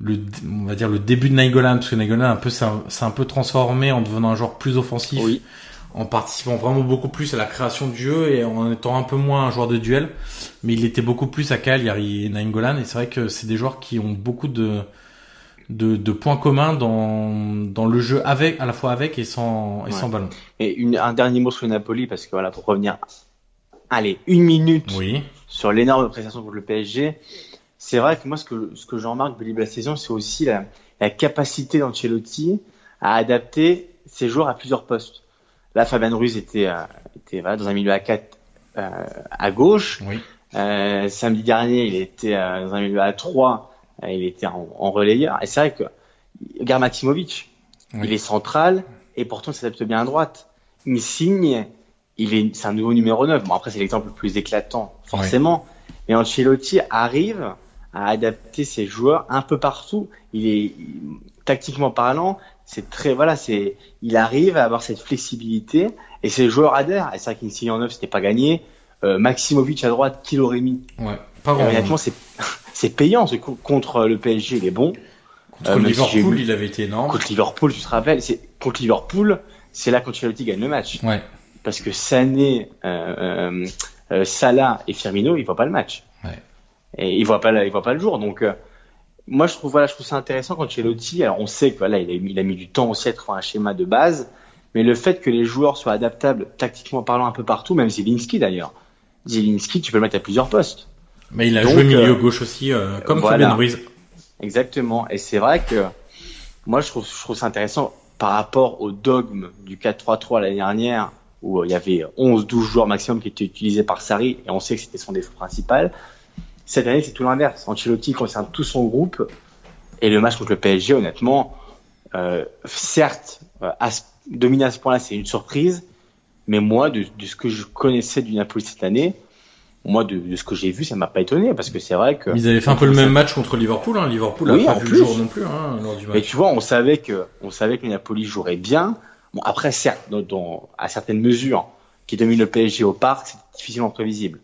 on va dire le début de Nainggolan parce que Nainggolan un peu c'est un, peu transformé en devenant un joueur plus offensif en participant vraiment beaucoup plus à la création du jeu et en étant un peu moins un joueur de duel mais il était beaucoup plus à Cagliari et Nainggolan et c'est vrai que c'est des joueurs qui ont beaucoup de de, de points communs dans, dans le jeu avec à la fois avec et sans et sans ballon. Et une, un dernier mot sur Napoli parce que voilà pour revenir allez une minute oui sur l'énorme prestation contre le PSG. C'est vrai que moi, ce que, ce que j'en remarque de la saison, c'est aussi la, la capacité d'Ancelotti à adapter ses joueurs à plusieurs postes. Là, Fabien Ruiz était, euh, était voilà, dans un milieu à 4 euh, à gauche. Oui. Euh, samedi dernier, il était dans un milieu à 3, euh, il était en, en relayeur. Et c'est vrai que regarde Maximovic, il est central et pourtant il s'adapte bien à droite. Il signe il est, c'est un nouveau numéro 9. Bon, après, c'est l'exemple le plus éclatant, forcément. Mais Ancelotti arrive à adapter ses joueurs un peu partout. Il est, tactiquement parlant, c'est très, voilà, c'est, il arrive à avoir cette flexibilité et ses joueurs adhèrent. Et c'est vrai qu'une signe en 9, c'était pas gagné. Euh, Maximovic à droite, qui l'aurait mis? Ouais, pas vraiment. Honnêtement, c'est, c'est payant. Contre le PSG, il est bon. Contre euh, Liverpool, il avait été énorme. Contre Liverpool, tu te rappelles, c'est, contre Liverpool, c'est là qu'Ancelotti gagne le match. Ouais parce que Sané, euh, euh, euh, Salah et Firmino, ils voient pas le match. Ouais. Et ils voient pas, ils voient pas le jour. Donc, euh, moi, je trouve, voilà, je trouve ça intéressant quand Chelotti, alors on sait que voilà, il a, il a mis du temps aussi à trouver un schéma de base, mais le fait que les joueurs soient adaptables tactiquement parlant un peu partout, même Zielinski d'ailleurs. Zielinski, tu peux le mettre à plusieurs postes. Mais il a joué milieu gauche aussi, comme voilà. Fabien Ruiz. Exactement. Et c'est vrai que moi, je trouve, je trouve ça intéressant par rapport au dogme du 4-3-3 l'année dernière, où il y avait 11-12 joueurs maximum qui étaient utilisés par Sarri, et on sait que c'était son défaut principal. Cette année, c'est tout l'inverse. Ancelotti concerne tout son groupe, et le match contre le PSG, honnêtement, euh, certes, euh, à ce, dominer à ce point-là, c'est une surprise, mais moi, de, de, ce que je connaissais du Napoli cette année, moi, de, de ce que j'ai vu, ça m'a pas étonné, parce que c'est vrai que... Ils avaient fait un peu le même match contre Liverpool, hein. Liverpool a pas vu le jour non plus, hein, lors du match. Mais tu vois, on savait que, on savait que le Napoli jouerait bien, Bon, après, certes, dans, à certaines mesures, qui domine le PSG au parc, c'est difficilement prévisible.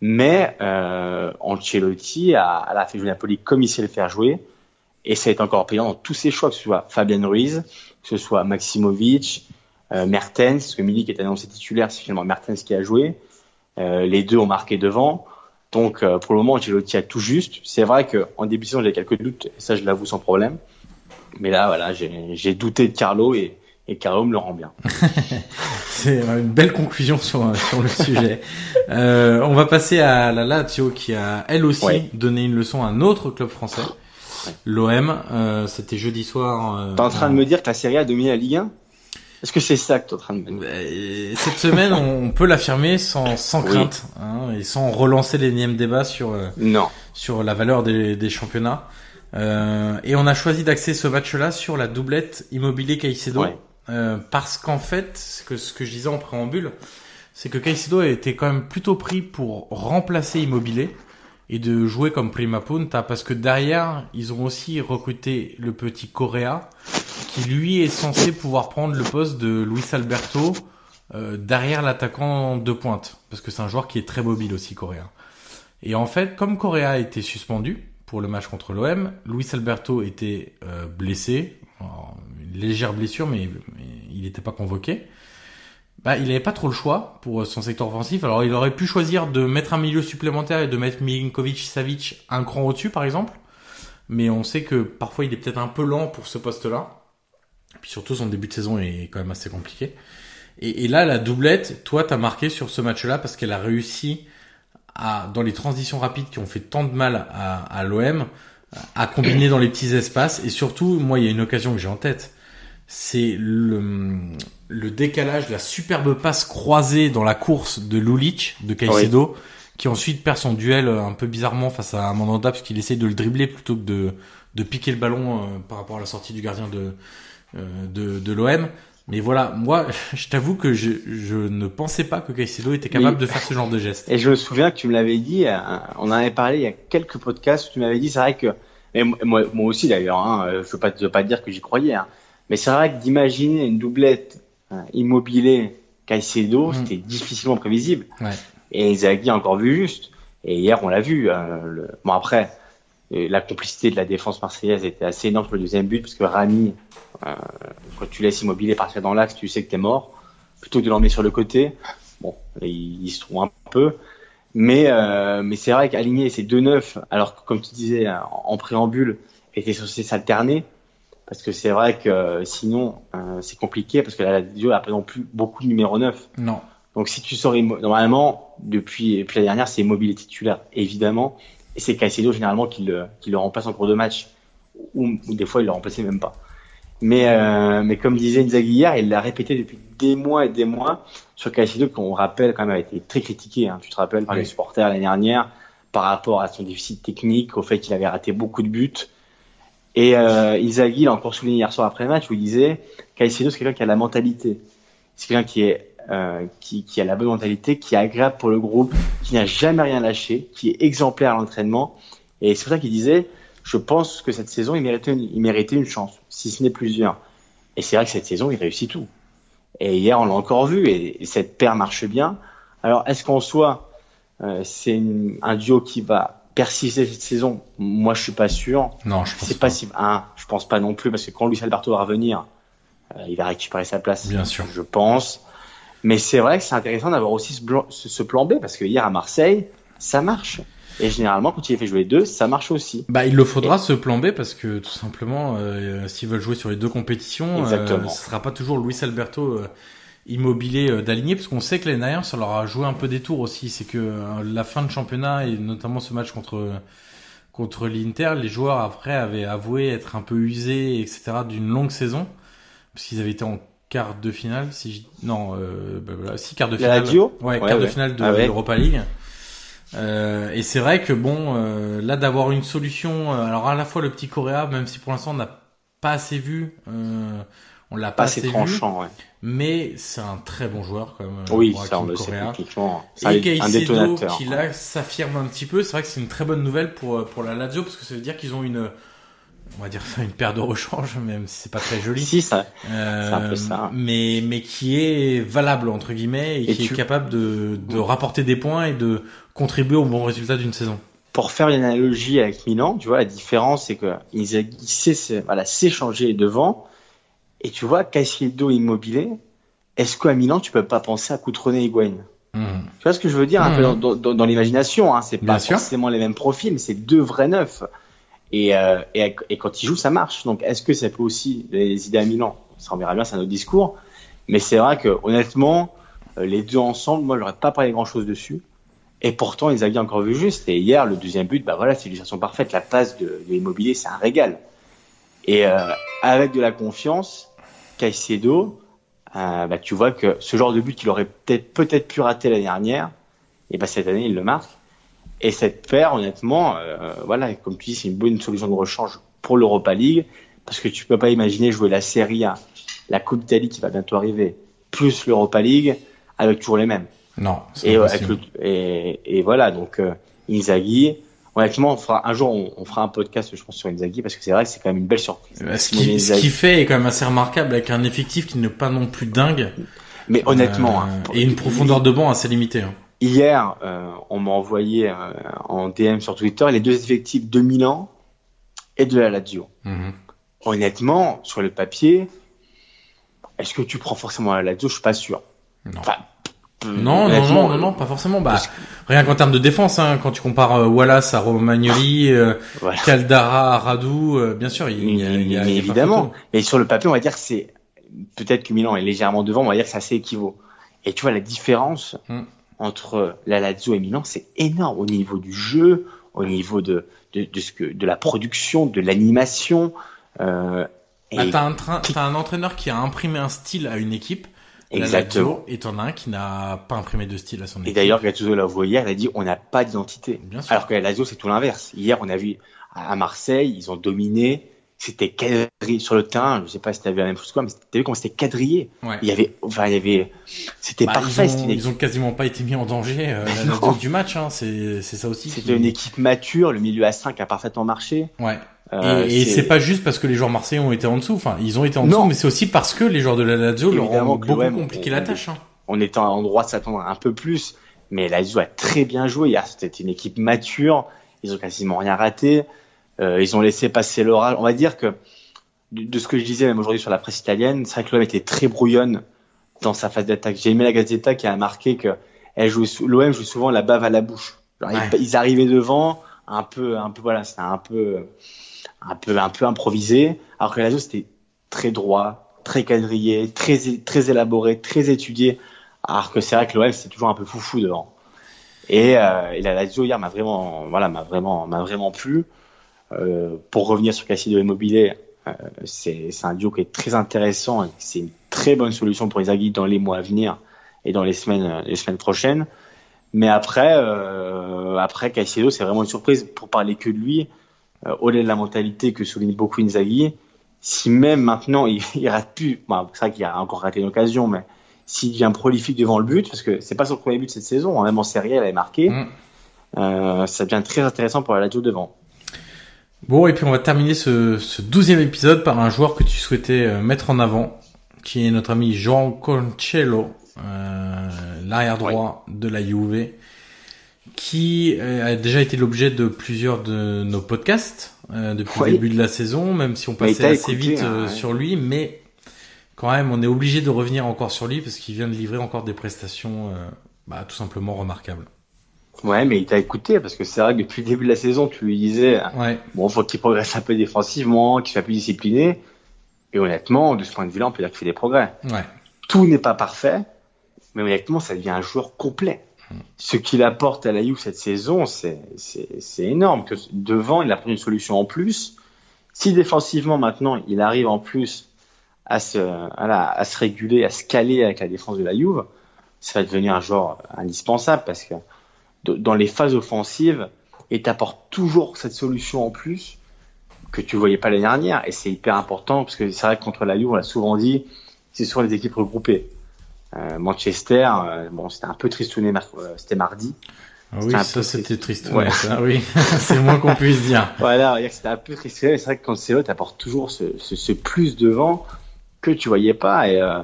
Mais euh, Ancelotti a, a fait jouer Napoli comme il sait le faire jouer. Et ça a été encore payant dans tous ses choix, que ce soit Fabien Ruiz, que ce soit Maximovic, euh, Mertens, parce que Milik est annoncé titulaire, c'est finalement Mertens qui a joué. Euh, les deux ont marqué devant. Donc euh, pour le moment, Ancelotti a tout juste. C'est vrai qu'en début de saison, j'ai quelques doutes, et ça je l'avoue sans problème. Mais là, voilà, j'ai douté de Carlo et, et me le rend bien. C'est une belle conclusion sur, sur le sujet. Euh, on va passer à la Lazio qui a elle aussi Ouais. donné une leçon à un autre club français, l'OM. Euh, C'était jeudi soir. euh, T'es en train de me dire que la Serie A dominé la Ligue 1 Est-ce que c'est ça que t'es en train de me dire? Euh, Cette semaine, on peut l'affirmer sans, sans Oui. crainte hein, et sans relancer l'énième débat sur euh, Non. sur la valeur des, des championnats. Euh, et on a choisi d'axer ce match-là sur la doublette Immobilier Caicedo Ouais. Euh, parce qu'en fait, ce que ce que je disais en préambule, c'est que Caicedo a été quand même plutôt pris pour remplacer Immobilier et de jouer comme prima punta parce que derrière, ils ont aussi recruté le petit Correa qui lui est censé pouvoir prendre le poste de Luis Alberto euh, derrière l'attaquant de pointe parce que c'est un joueur qui est très mobile aussi Correa. Et en fait, comme Correa a été suspendu pour le match contre l'OM, Luis Alberto était euh, blessé, légère blessure, mais, il n'était pas convoqué. Bah, il n'avait pas trop le choix pour euh, son secteur offensif. Alors, il aurait pu choisir de mettre un milieu supplémentaire et de mettre Milinkovic Savic un cran au-dessus, par exemple. Mais on sait que parfois, il est peut-être un peu lent pour ce poste-là. Puis surtout, son début de saison est quand même assez compliqué. Et, et là, la doublette, toi, t'as marqué sur ce match-là parce qu'elle a réussi à, dans les transitions rapides qui ont fait tant de mal à, à l'OM, à combiner dans les petits espaces. Et surtout, moi, il y a une occasion que j'ai en tête. C'est le, le décalage, la superbe passe croisée dans la course de Lulic, de Caicedo, qui ensuite perd son duel un peu bizarrement face à Mandanda, parce qu'il essaye de le dribbler plutôt que de, de piquer le ballon euh, par rapport à la sortie du gardien de, euh, de, de l'OM. Mais voilà, moi, je t'avoue que je, je ne pensais pas que Caicedo était capable Oui. de faire ce genre de geste. Et je me souviens que tu me l'avais dit, euh, on en avait parlé il y a quelques podcasts où tu m'avais dit, c'est vrai que, et moi, moi aussi d'ailleurs, hein, euh, je veux pas, je veux pas te dire que j'y croyais, hein, mais c'est vrai que d'imaginer une doublette euh, immobilier Caicedo, Mm. c'était difficilement prévisible. Ouais. Et Inzaghi a encore vu juste. Et hier, on l'a vu. euh, le... Bon après, euh, la complicité de la défense marseillaise était assez énorme pour le deuxième but, parce que Rami, euh, quand tu laisses immobilier partir dans l'axe, tu sais que t'es mort. Plutôt que de l'emmener sur le côté, bon, il, il se trouve un peu. Mais, euh, mais c'est vrai qu'aligner ces deux neufs, alors que comme tu disais en, en préambule, était censé s'alterner, parce que c'est vrai que euh, sinon euh, c'est compliqué, parce que la Lazio a pas non plus beaucoup de numéro 9. Non. Donc si tu sors normalement depuis, depuis la dernière, c'est Immobile titulaire évidemment, et c'est Caicedo généralement qui le, qui le remplace en cours de match, ou, ou des fois il le remplaçait même pas. Mais euh, mais comme disait Inzaghi hier, il l'a répété depuis des mois et des mois sur Caicedo qu'on rappelle quand même a été très critiqué. Hein, tu te rappelles par Oui. les supporters l'année dernière par rapport à son déficit technique, au fait qu'il avait raté beaucoup de buts. Et euh, Inzaghi l'a encore souligné hier soir après le match où il disait Caicedo c'est quelqu'un qui a la mentalité, c'est quelqu'un qui euh, qui, qui a la bonne mentalité, qui est agréable pour le groupe, qui n'a jamais rien lâché, qui est exemplaire à l'entraînement. Et c'est pour ça qu'il disait, je pense que cette saison, il méritait une, il méritait une chance, si ce n'est plusieurs. Et c'est vrai que cette saison, il réussit tout. Et hier, on l'a encore vu, et, et cette paire marche bien. Alors, est-ce qu'en soi, euh, c'est un duo qui va persister cette saison Moi, je suis pas sûr. Non, je pense C'est pas si, un, je pense pas non plus, parce que quand Luis Alberto va revenir, euh, il va récupérer sa place. Bien sûr. Je pense. Mais c'est vrai que c'est intéressant d'avoir aussi ce, blan- ce, ce plan B, parce que hier à Marseille, ça marche. Et généralement, quand il est fait jouer deux, ça marche aussi. Bah, il le faudra ce plan B parce que tout simplement, euh, s'ils veulent jouer sur les deux compétitions, euh, ce sera pas toujours Luis Alberto euh, immobilier euh, d'aligner parce qu'on sait que l'année dernière, ça leur a joué un peu des tours aussi. C'est que euh, la fin de championnat et notamment ce match contre contre l'Inter, les joueurs après avaient avoué être un peu usés, etc. d'une longue saison parce qu'ils avaient été en quart de finale, si je... non, euh, bah, voilà, si quart de La finale, Lazio? Ouais, Ouais, quart de finale de Ah ouais. l'Europa League. Euh, et c'est vrai que bon, euh, là d'avoir une solution, euh, alors à la fois le petit Correa, même si pour l'instant on n'a pas assez vu, euh, on l'a pas Pas assez assez vu, tranchant, ouais. mais c'est un très bon joueur quand même. euh, Oui, ça, on le sait techniquement. Et un, qui là s'affirme un petit peu, c'est vrai que c'est une très bonne nouvelle pour pour la Lazio parce que ça veut dire qu'ils ont une on va dire ça une paire de rechange même si c'est pas très joli. Si, ça. Euh, C'est un peu ça. Mais, mais qui est valable, entre guillemets, et, Et qui tu- est capable de, de rapporter des points et de contribuer au bon résultat d'une saison. pour faire une analogie avec Milan, tu vois, la différence, c'est que Inzaghi sait, voilà, sait changer devant. Et tu vois, Caicedo immobilier, est-ce qu'à Milan, tu peux pas penser à coutronner Higuain? Mmh. Tu vois ce que je veux dire un peu dans, dans- dans- dans l'imagination, hein, c'est pas sûr. forcément les mêmes profils, mais c'est deux vrais neufs. Et, euh, et, et quand ils jouent, ça marche. Donc, est-ce que ça peut aussi les idées à Milan? Ça, on verra bien, c'est un autre discours. Mais c'est vrai que, honnêtement, euh, les deux ensemble, moi, j'aurais pas parlé grand-chose dessus. Et pourtant, ils avaient encore vu juste. Et hier, le deuxième but, bah voilà, c'est l'illustration parfaite. La passe de, de Immobilier, c'est un régal. Et euh, avec de la confiance, Caicedo, euh, bah, tu vois que ce genre de but qu'il aurait peut-être peut-être pu rater l'année dernière, et bah cette année, il le marque. Et cette paire, honnêtement, euh, voilà, comme tu dis, c'est une bonne solution de rechange pour l'Europa League, parce que tu peux pas imaginer jouer la Serie A, la Coupe d'Italie qui va bientôt arriver, plus l'Europa League, avec toujours les mêmes. Non, Et, avec le- et, et voilà, donc euh, Inzaghi, honnêtement, on fera, un jour, on, on fera un podcast, je pense, sur Inzaghi, parce que c'est vrai que c'est quand même une belle surprise. Euh, Ce qu'il fait est quand même assez remarquable avec un effectif qui n'est pas non plus dingue. Mais honnêtement, Euh, hein, et une profondeur de banc assez limitée. hein. Hier, euh, on m'a envoyé euh, en DM sur Twitter les deux effectifs de Milan et de la Lazio. Mhm. Honnêtement, sur le papier, est-ce que tu prends forcément la Lazio? Je suis pas sûr. Non. Enfin, Non, non, non, non, non, pas forcément. Bah, rien qu'en termes de défense, hein, quand tu compares euh, Wallace à Romagnoli, euh. Caldara à Radou, euh, bien sûr, il y a, il y a- Mais il y a pas évidemment. Mais sur le papier, on va dire que c'est peut-être que Milan est légèrement devant, on va dire que c'est assez équivaut. Et tu vois la différence Hmm. entre la Lazio et Milan, c'est énorme au niveau du jeu, au niveau de de, de ce que de la production, de l'animation. Euh, Bah, t'as un, train- t'as un entraîneur qui a imprimé un style à une équipe, exactement. Et t'en as un qui n'a pas imprimé de style à son Et équipe. d'ailleurs, Gattuso l'a vu hier, il a dit on n'a pas d'identité. Alors que la Lazio, c'est tout l'inverse. Hier, on a vu à Marseille, ils ont dominé, c'était quadrillé sur le terrain. Je sais pas si t'as vu la même chose que moi, mais t'as vu comment c'était quadrillé. Ouais. Il y avait, enfin, il y avait, c'était Bah, parfait. ils, ont, ils quasiment pas été mis en danger euh, la. Lazio du match, hein, c'est c'est ça aussi. qui- c'était une équipe mature, le milieu à 5 a parfaitement marché. Ouais. Euh, et c'est pas juste parce que les joueurs marseillais ont été en dessous. Enfin, ils ont été en Non. dessous, mais c'est aussi parce que les joueurs de la Lazio leur ont beaucoup compliqué on- la tâche. Hein. on était en droit de s'attendre un peu plus, mais la Lazio a très bien joué. Hier, C'était une équipe mature, ils ont quasiment rien raté. Euh, ils ont laissé passer l'orage. On va dire que de, de ce que je disais même aujourd'hui sur la presse italienne, c'est vrai que l'OM était très brouillonne dans sa phase d'attaque. J'ai aimé la Gazzetta qui a marqué que l'OM joue souvent la bave à la bouche. Genre, Ouais. ils, ils arrivaient devant, un peu, un peu voilà, c'était un peu, un peu, un peu improvisé. Alors que la Lazio c'était très droit, très quadrillé, très, très élaboré, très étudié. Alors que c'est vrai que l'OM c'est toujours un peu foufou devant. Et, euh, et la Lazio hier m'a vraiment, voilà, m'a vraiment, m'a vraiment plu. Euh, pour revenir sur Cassido Immobilier, euh, c'est c'est un duo qui est très intéressant et c'est une très bonne solution pour Inzaghi dans les mois à venir et dans les semaines, les semaines prochaines. Mais après, euh, après Caicedo, c'est vraiment une surprise pour parler que de lui. Euh, au-delà de la mentalité que souligne beaucoup Inzaghi, si même maintenant il, il rate plus, bon, c'est vrai qu'il a encore raté une occasion, mais s'il devient prolifique devant le but, parce que c'est pas son premier but de cette saison, hein, même en série, elle avait marqué, Mm. euh, ça devient très intéressant pour la Lazio devant. Bon, et puis on va terminer ce, ce douzième épisode par un joueur que tu souhaitais euh, mettre en avant, qui est notre ami Jean Concello, euh, l'arrière droit de la Juve, qui euh, a déjà été l'objet de plusieurs de nos podcasts euh, depuis Oui. le début de la saison, même si on il passait assez écouté, vite hein, euh, ouais. sur lui, mais quand même on est obligé de revenir encore sur lui parce qu'il vient de livrer encore des prestations euh, bah, tout simplement remarquables. Ouais, mais il t'a écouté parce que c'est vrai que depuis le début de la saison, tu lui disais Ouais, bon, faut qu'il progresse un peu défensivement, qu'il soit plus discipliné. Et honnêtement, de ce point de vue-là, on peut dire qu'il fait des progrès. ouais. Tout n'est pas parfait, mais honnêtement, ça devient un joueur complet. Ce qu'il apporte à la Juve cette saison, c'est énorme. Que devant, il a pris une solution en plus. Si défensivement maintenant, il arrive en plus à se réguler, à se caler avec la défense de la Juve, ça va devenir un joueur indispensable parce que dans les phases offensives, il t'apporte toujours cette solution en plus que tu voyais pas l'année dernière et c'est hyper important parce que c'est vrai que contre la Juve, on l'a souvent dit, c'est sur les équipes regroupées. Euh, Manchester, euh, bon, c'était un peu tristouné, euh, c'était mardi. Ah oui, ça c'était triste. Ouais. ouais, ça, oui, c'est le moins qu'on puisse dire. Voilà, c'était un peu mais c'est vrai que Cancelo t'apporte toujours ce, ce, ce plus devant que tu voyais pas. Et euh,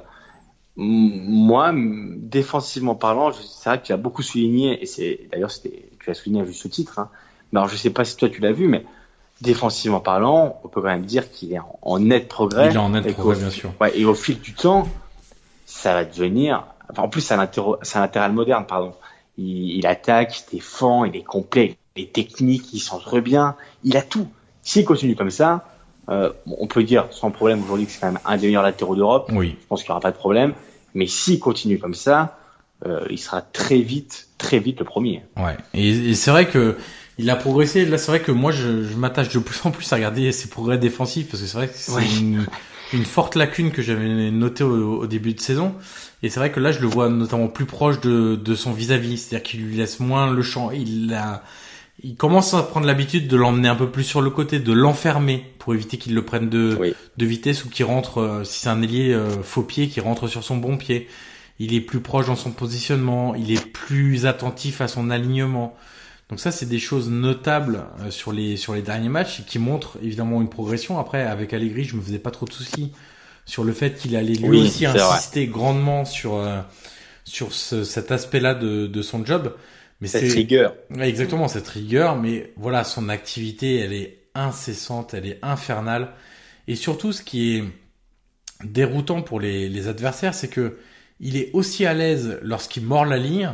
moi, défensivement parlant, c'est vrai que tu as beaucoup souligné, et c'est d'ailleurs c'était- tu as souligné à juste titre, hein, Mais alors, je sais pas si toi tu l'as vu, mais défensivement parlant, on peut quand même dire qu'il est en, net progrès. Il est en net et progrès, bien sûr. Ouais, et au fil du temps, ça va devenir. Enfin, en plus, c'est un, latéral moderne, pardon. Il, il attaque, il défend, il est complet, il est technique, il centre bien, il a tout. S'il continue comme ça, euh, on peut dire sans problème aujourd'hui que c'est quand même un des meilleurs latéraux d'Europe. Oui. Je pense qu'il n'y aura pas de problème. Mais s'il continue comme ça, euh, il sera très vite, très vite le premier. Ouais. Et, et c'est vrai que il a progressé. Là, c'est vrai que moi, je, je m'attache de plus en plus à regarder ses progrès défensifs parce que c'est vrai que c'est Ouais. une, une forte lacune que j'avais notée au, au début de saison. Et c'est vrai que là, je le vois notamment plus proche de, de son vis-à-vis, c'est-à-dire qu'il lui laisse moins le champ. Il a, il commence à prendre l'habitude de l'emmener un peu plus sur le côté, de l'enfermer pour éviter qu'il le prenne de, Oui. de vitesse ou qu'il rentre, euh, si c'est un ailier euh, faux pied, qu'il rentre sur son bon pied. Il est plus proche dans son positionnement, il est plus attentif à son alignement. Donc ça, c'est des choses notables euh, sur les sur les derniers matchs et qui montrent évidemment une progression. Après, avec Allegri, je me faisais pas trop de soucis sur le fait qu'il allait lui Oui, aussi vrai. insister grandement sur euh, sur ce- cet aspect-là de, de son job. Mais Cette rigueur. Ouais, exactement cette rigueur, mais voilà, son activité, elle est incessante, elle est infernale. Et surtout, ce qui est déroutant pour les, les adversaires, c'est que il est aussi à l'aise lorsqu'il mord la ligne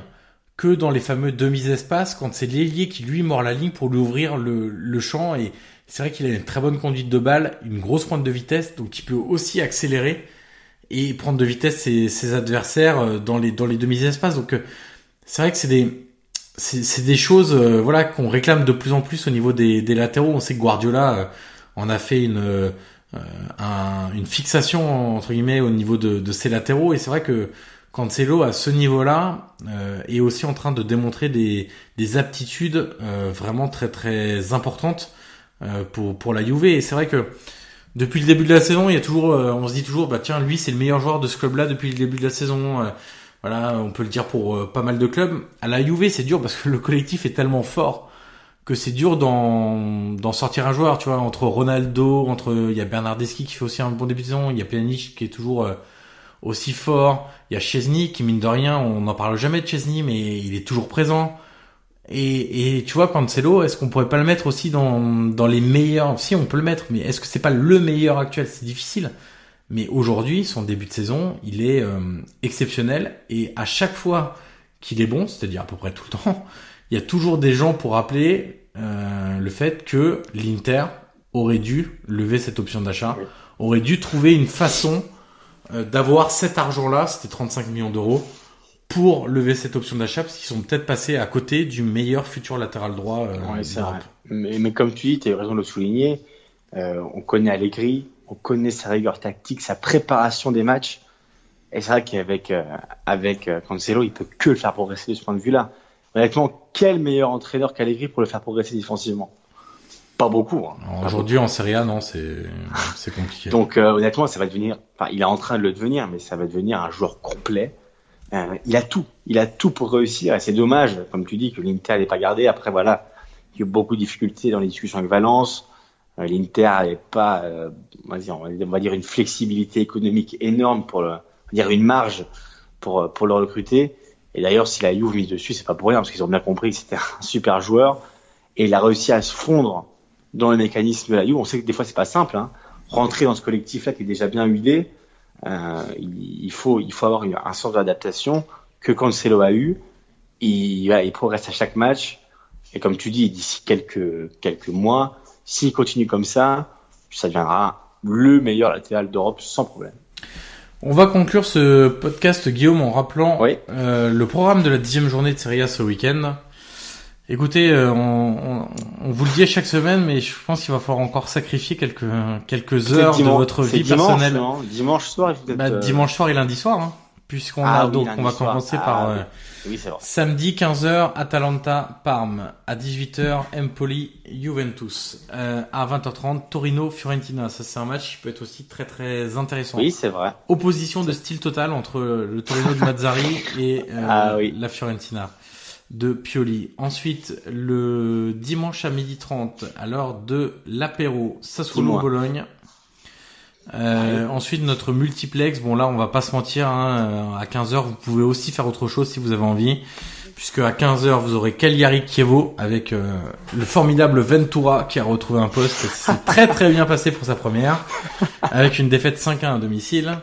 que dans les fameux demi-espaces, quand c'est l'ailier qui lui mord la ligne pour lui ouvrir le, le champ. Et c'est vrai qu'il a une très bonne conduite de balle, une grosse pointe de vitesse, donc il peut aussi accélérer et prendre de vitesse ses, ses adversaires euh, dans les, dans les demi-espaces. Donc euh, c'est vrai que c'est des c'est des choses euh, voilà qu'on réclame de plus en plus au niveau des, des latéraux. On sait que Guardiola euh, en a fait une euh, un- une fixation entre guillemets au niveau de, de ses latéraux et c'est vrai que Cancelo à ce niveau-là euh, est aussi en train de démontrer des, des aptitudes euh, vraiment très très importantes euh, pour pour la Juve et c'est vrai que depuis le début de la saison, il y a toujours, euh, on se dit toujours, bah tiens, lui c'est le meilleur joueur de ce club-là depuis le début de la saison. Euh, voilà, on peut le dire pour euh, pas mal de clubs. À la Juve, c'est dur parce que le collectif est tellement fort que c'est dur d'en sortir un joueur. Tu vois, entre Ronaldo, entre il y a Bernardeschi qui fait aussi un bon début de saison, il y a Pjanic qui est toujours aussi fort. Il y a Chesney qui mine de rien, on n'en parle jamais de Chesney, mais il est toujours présent. Et, et tu vois, Cancelo, est-ce qu'on pourrait pas le mettre aussi dans, dans les meilleurs? Si, on peut le mettre, mais est-ce que c'est pas le meilleur actuel? C'est difficile. Mais aujourd'hui, son début de saison, il est euh, exceptionnel. Et à chaque fois qu'il est bon, c'est-à-dire à peu près tout le temps, il y a toujours des gens pour rappeler euh, le fait que l'Inter aurait dû lever cette option d'achat, aurait dû trouver une façon euh, d'avoir cet argent-là, c'était 35 millions d'euros, pour lever cette option d'achat, parce qu'ils sont peut-être passés à côté du meilleur futur latéral droit euh, Ouais. Mais, mais comme tu dis, tu as raison de le souligner. euh, on connaît Allegri, on connaît sa rigueur tactique, sa préparation des matchs. Et c'est vrai qu'avec euh, avec euh, Cancelo, il peut que le faire progresser de ce point de vue-là. Honnêtement, quel meilleur entraîneur qu'Allegri pour le faire progresser défensivement? Pas beaucoup. hein. Aujourd'hui en Serie A, non, c'est compliqué. Donc euh, honnêtement, ça va devenir. Enfin, il est en train de le devenir, mais ça va devenir un joueur complet. Euh, il a tout. Il a tout pour réussir. Et c'est dommage, comme tu dis, que l'Inter n'ait pas gardé. Après, voilà, il y a eu beaucoup de difficultés dans les discussions avec Valence. Euh, L'Inter n'avait pas, on, va dire, on va une flexibilité économique énorme pour le, on va dire une marge pour pour le recruter. Et d'ailleurs, si la Juve mise dessus, c'est pas pour rien, parce qu'ils ont bien compris que c'était un super joueur. Et il a réussi à se fondre dans le mécanisme de la Juve. On sait que des fois, c'est pas simple. Hein. Rentrer dans ce collectif-là qui est déjà bien huilé, euh, il, faut il faut avoir une- un sens d'adaptation que Cancelo a eu. Il, voilà, il progresse à chaque match. Et comme tu dis, d'ici quelques quelques mois, s'il continue comme ça, ça deviendra le meilleur latéral d'Europe sans problème. On va conclure ce podcast, Guillaume, en rappelant Oui. euh, le programme de la dixième journée de Serie A ce week-end. Écoutez, euh, on, on, on vous le dit à chaque semaine, mais je pense qu'il va falloir encore sacrifier quelques quelques heures de votre vie dimanche, personnelle. non Dimanche soir, Bah, euh, dimanche soir et lundi soir, hein, puisqu'on Ah a oui, donc on va commencer Ah par oui. euh, Oui, c'est vrai. Samedi 15h, Atalanta Parme. À 18h, Empoli Juventus. Euh, à 20h30, Torino Fiorentina. Ça c'est un match qui peut être aussi très très intéressant. Oui, c'est vrai. Opposition de style total entre le Torino de Mazzari et euh, Ah la Fiorentina de Pioli. Ensuite, le dimanche à 12h30, à l'heure de l'apéro, Sassuolo Dis-moi. Bologne. Euh, Ensuite, notre multiplex. Bon, là, on va pas se mentir. Hein, à 15h, vous pouvez aussi faire autre chose si vous avez envie, puisque à 15h vous aurez Cagliari Chievo avec euh, le formidable Ventura qui a retrouvé un poste. C'est très très bien passé pour sa première, avec une défaite 5-1 à domicile.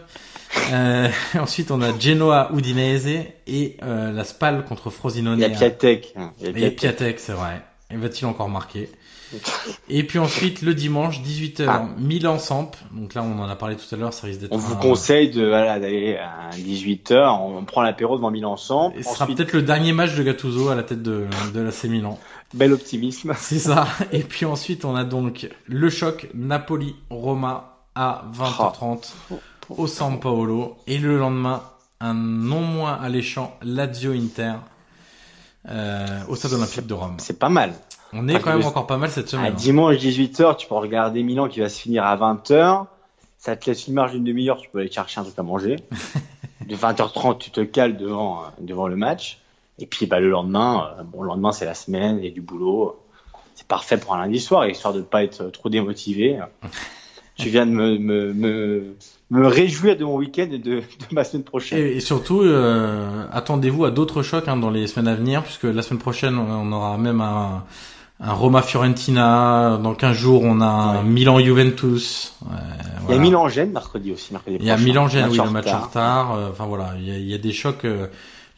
Euh, ensuite, on a Genoa Udinese et euh, la Spal contre Frosinone. Il y a Piatek. Il y a Piatek, c'est vrai. Et va-t-il encore marquer Et puis ensuite, le dimanche, 18h, ah. Milan-Samp. Donc là, on en a parlé tout à l'heure, ça risque d'être... On vous conseille de voilà, d'aller à 18h, on prend l'apéro devant Milan-Samp. Ce sera peut-être le dernier match de Gattuso à la tête de, de la C Milan. Bel optimisme. C'est ça. Et puis ensuite, on a donc le choc Napoli-Roma à 20h30 au San Paolo. Et le lendemain, un non moins alléchant Lazio Inter euh, au Stade Olympique de Rome. C'est pas mal. On est quand même encore pas mal cette semaine. À hein. dimanche 18h, tu peux regarder Milan qui va se finir à 20h. Ça te laisse une marge d'une demi-heure, tu peux aller chercher un truc à manger. de 20h30, tu te cales devant, euh, devant le match. Et puis bah, le lendemain, euh, bon, le lendemain c'est la semaine et du boulot. C'est parfait pour un lundi soir, histoire de ne pas être trop démotivé. tu viens de me, me, me, me réjouir de mon week-end et de, de, ma semaine prochaine. Et, surtout, euh, attendez-vous à d'autres chocs hein, dans les semaines à venir, puisque la semaine prochaine, on aura même un, un Roma-Fiorentina. Dans 15 jours, on a un Milan-Juventus. Euh, il y a Milan-Gênes mercredi aussi. Mercredi il y a Milan-Gênes, oui, le match en retard. Euh, enfin voilà, il y a, il y a des chocs. Euh,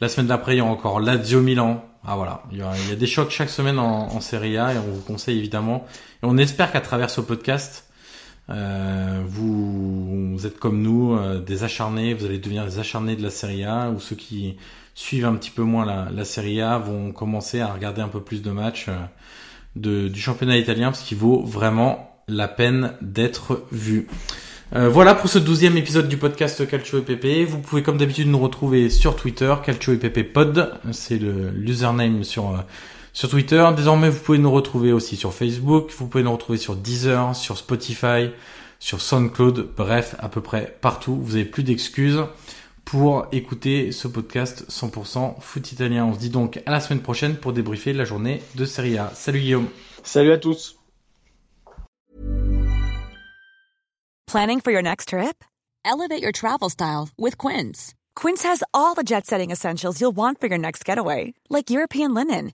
la semaine d'après, il y a encore Lazio-Milan. Ah voilà, il y, a, il y, a, des chocs chaque semaine en, en Serie A et on vous conseille évidemment. Et on espère qu'à travers ce podcast, euh, vous, vous, êtes comme nous, euh, des acharnés, vous allez devenir des acharnés de la Serie A, ou ceux qui suivent un petit peu moins la, la Serie A vont commencer à regarder un peu plus de matchs euh, de, du championnat italien, parce qu'il vaut vraiment la peine d'être vu. Euh, voilà pour ce douzième épisode du podcast Calcio et PP. Vous pouvez comme d'habitude nous retrouver sur Twitter, Calcio et PP Pod, c'est le username sur sur Twitter. Désormais, vous pouvez nous retrouver aussi sur Facebook, vous pouvez nous retrouver sur Deezer, sur Spotify, sur SoundCloud, bref, à peu près partout. Vous n'avez plus d'excuses pour écouter ce podcast 100% foot italien. On se dit donc à la semaine prochaine pour débriefer la journée de Serie A. Salut Guillaume. Salut à tous. Planning for your next trip? Elevate your travel style with Quince. Quince has all the jet-setting essentials you'll want for your next getaway, like European linen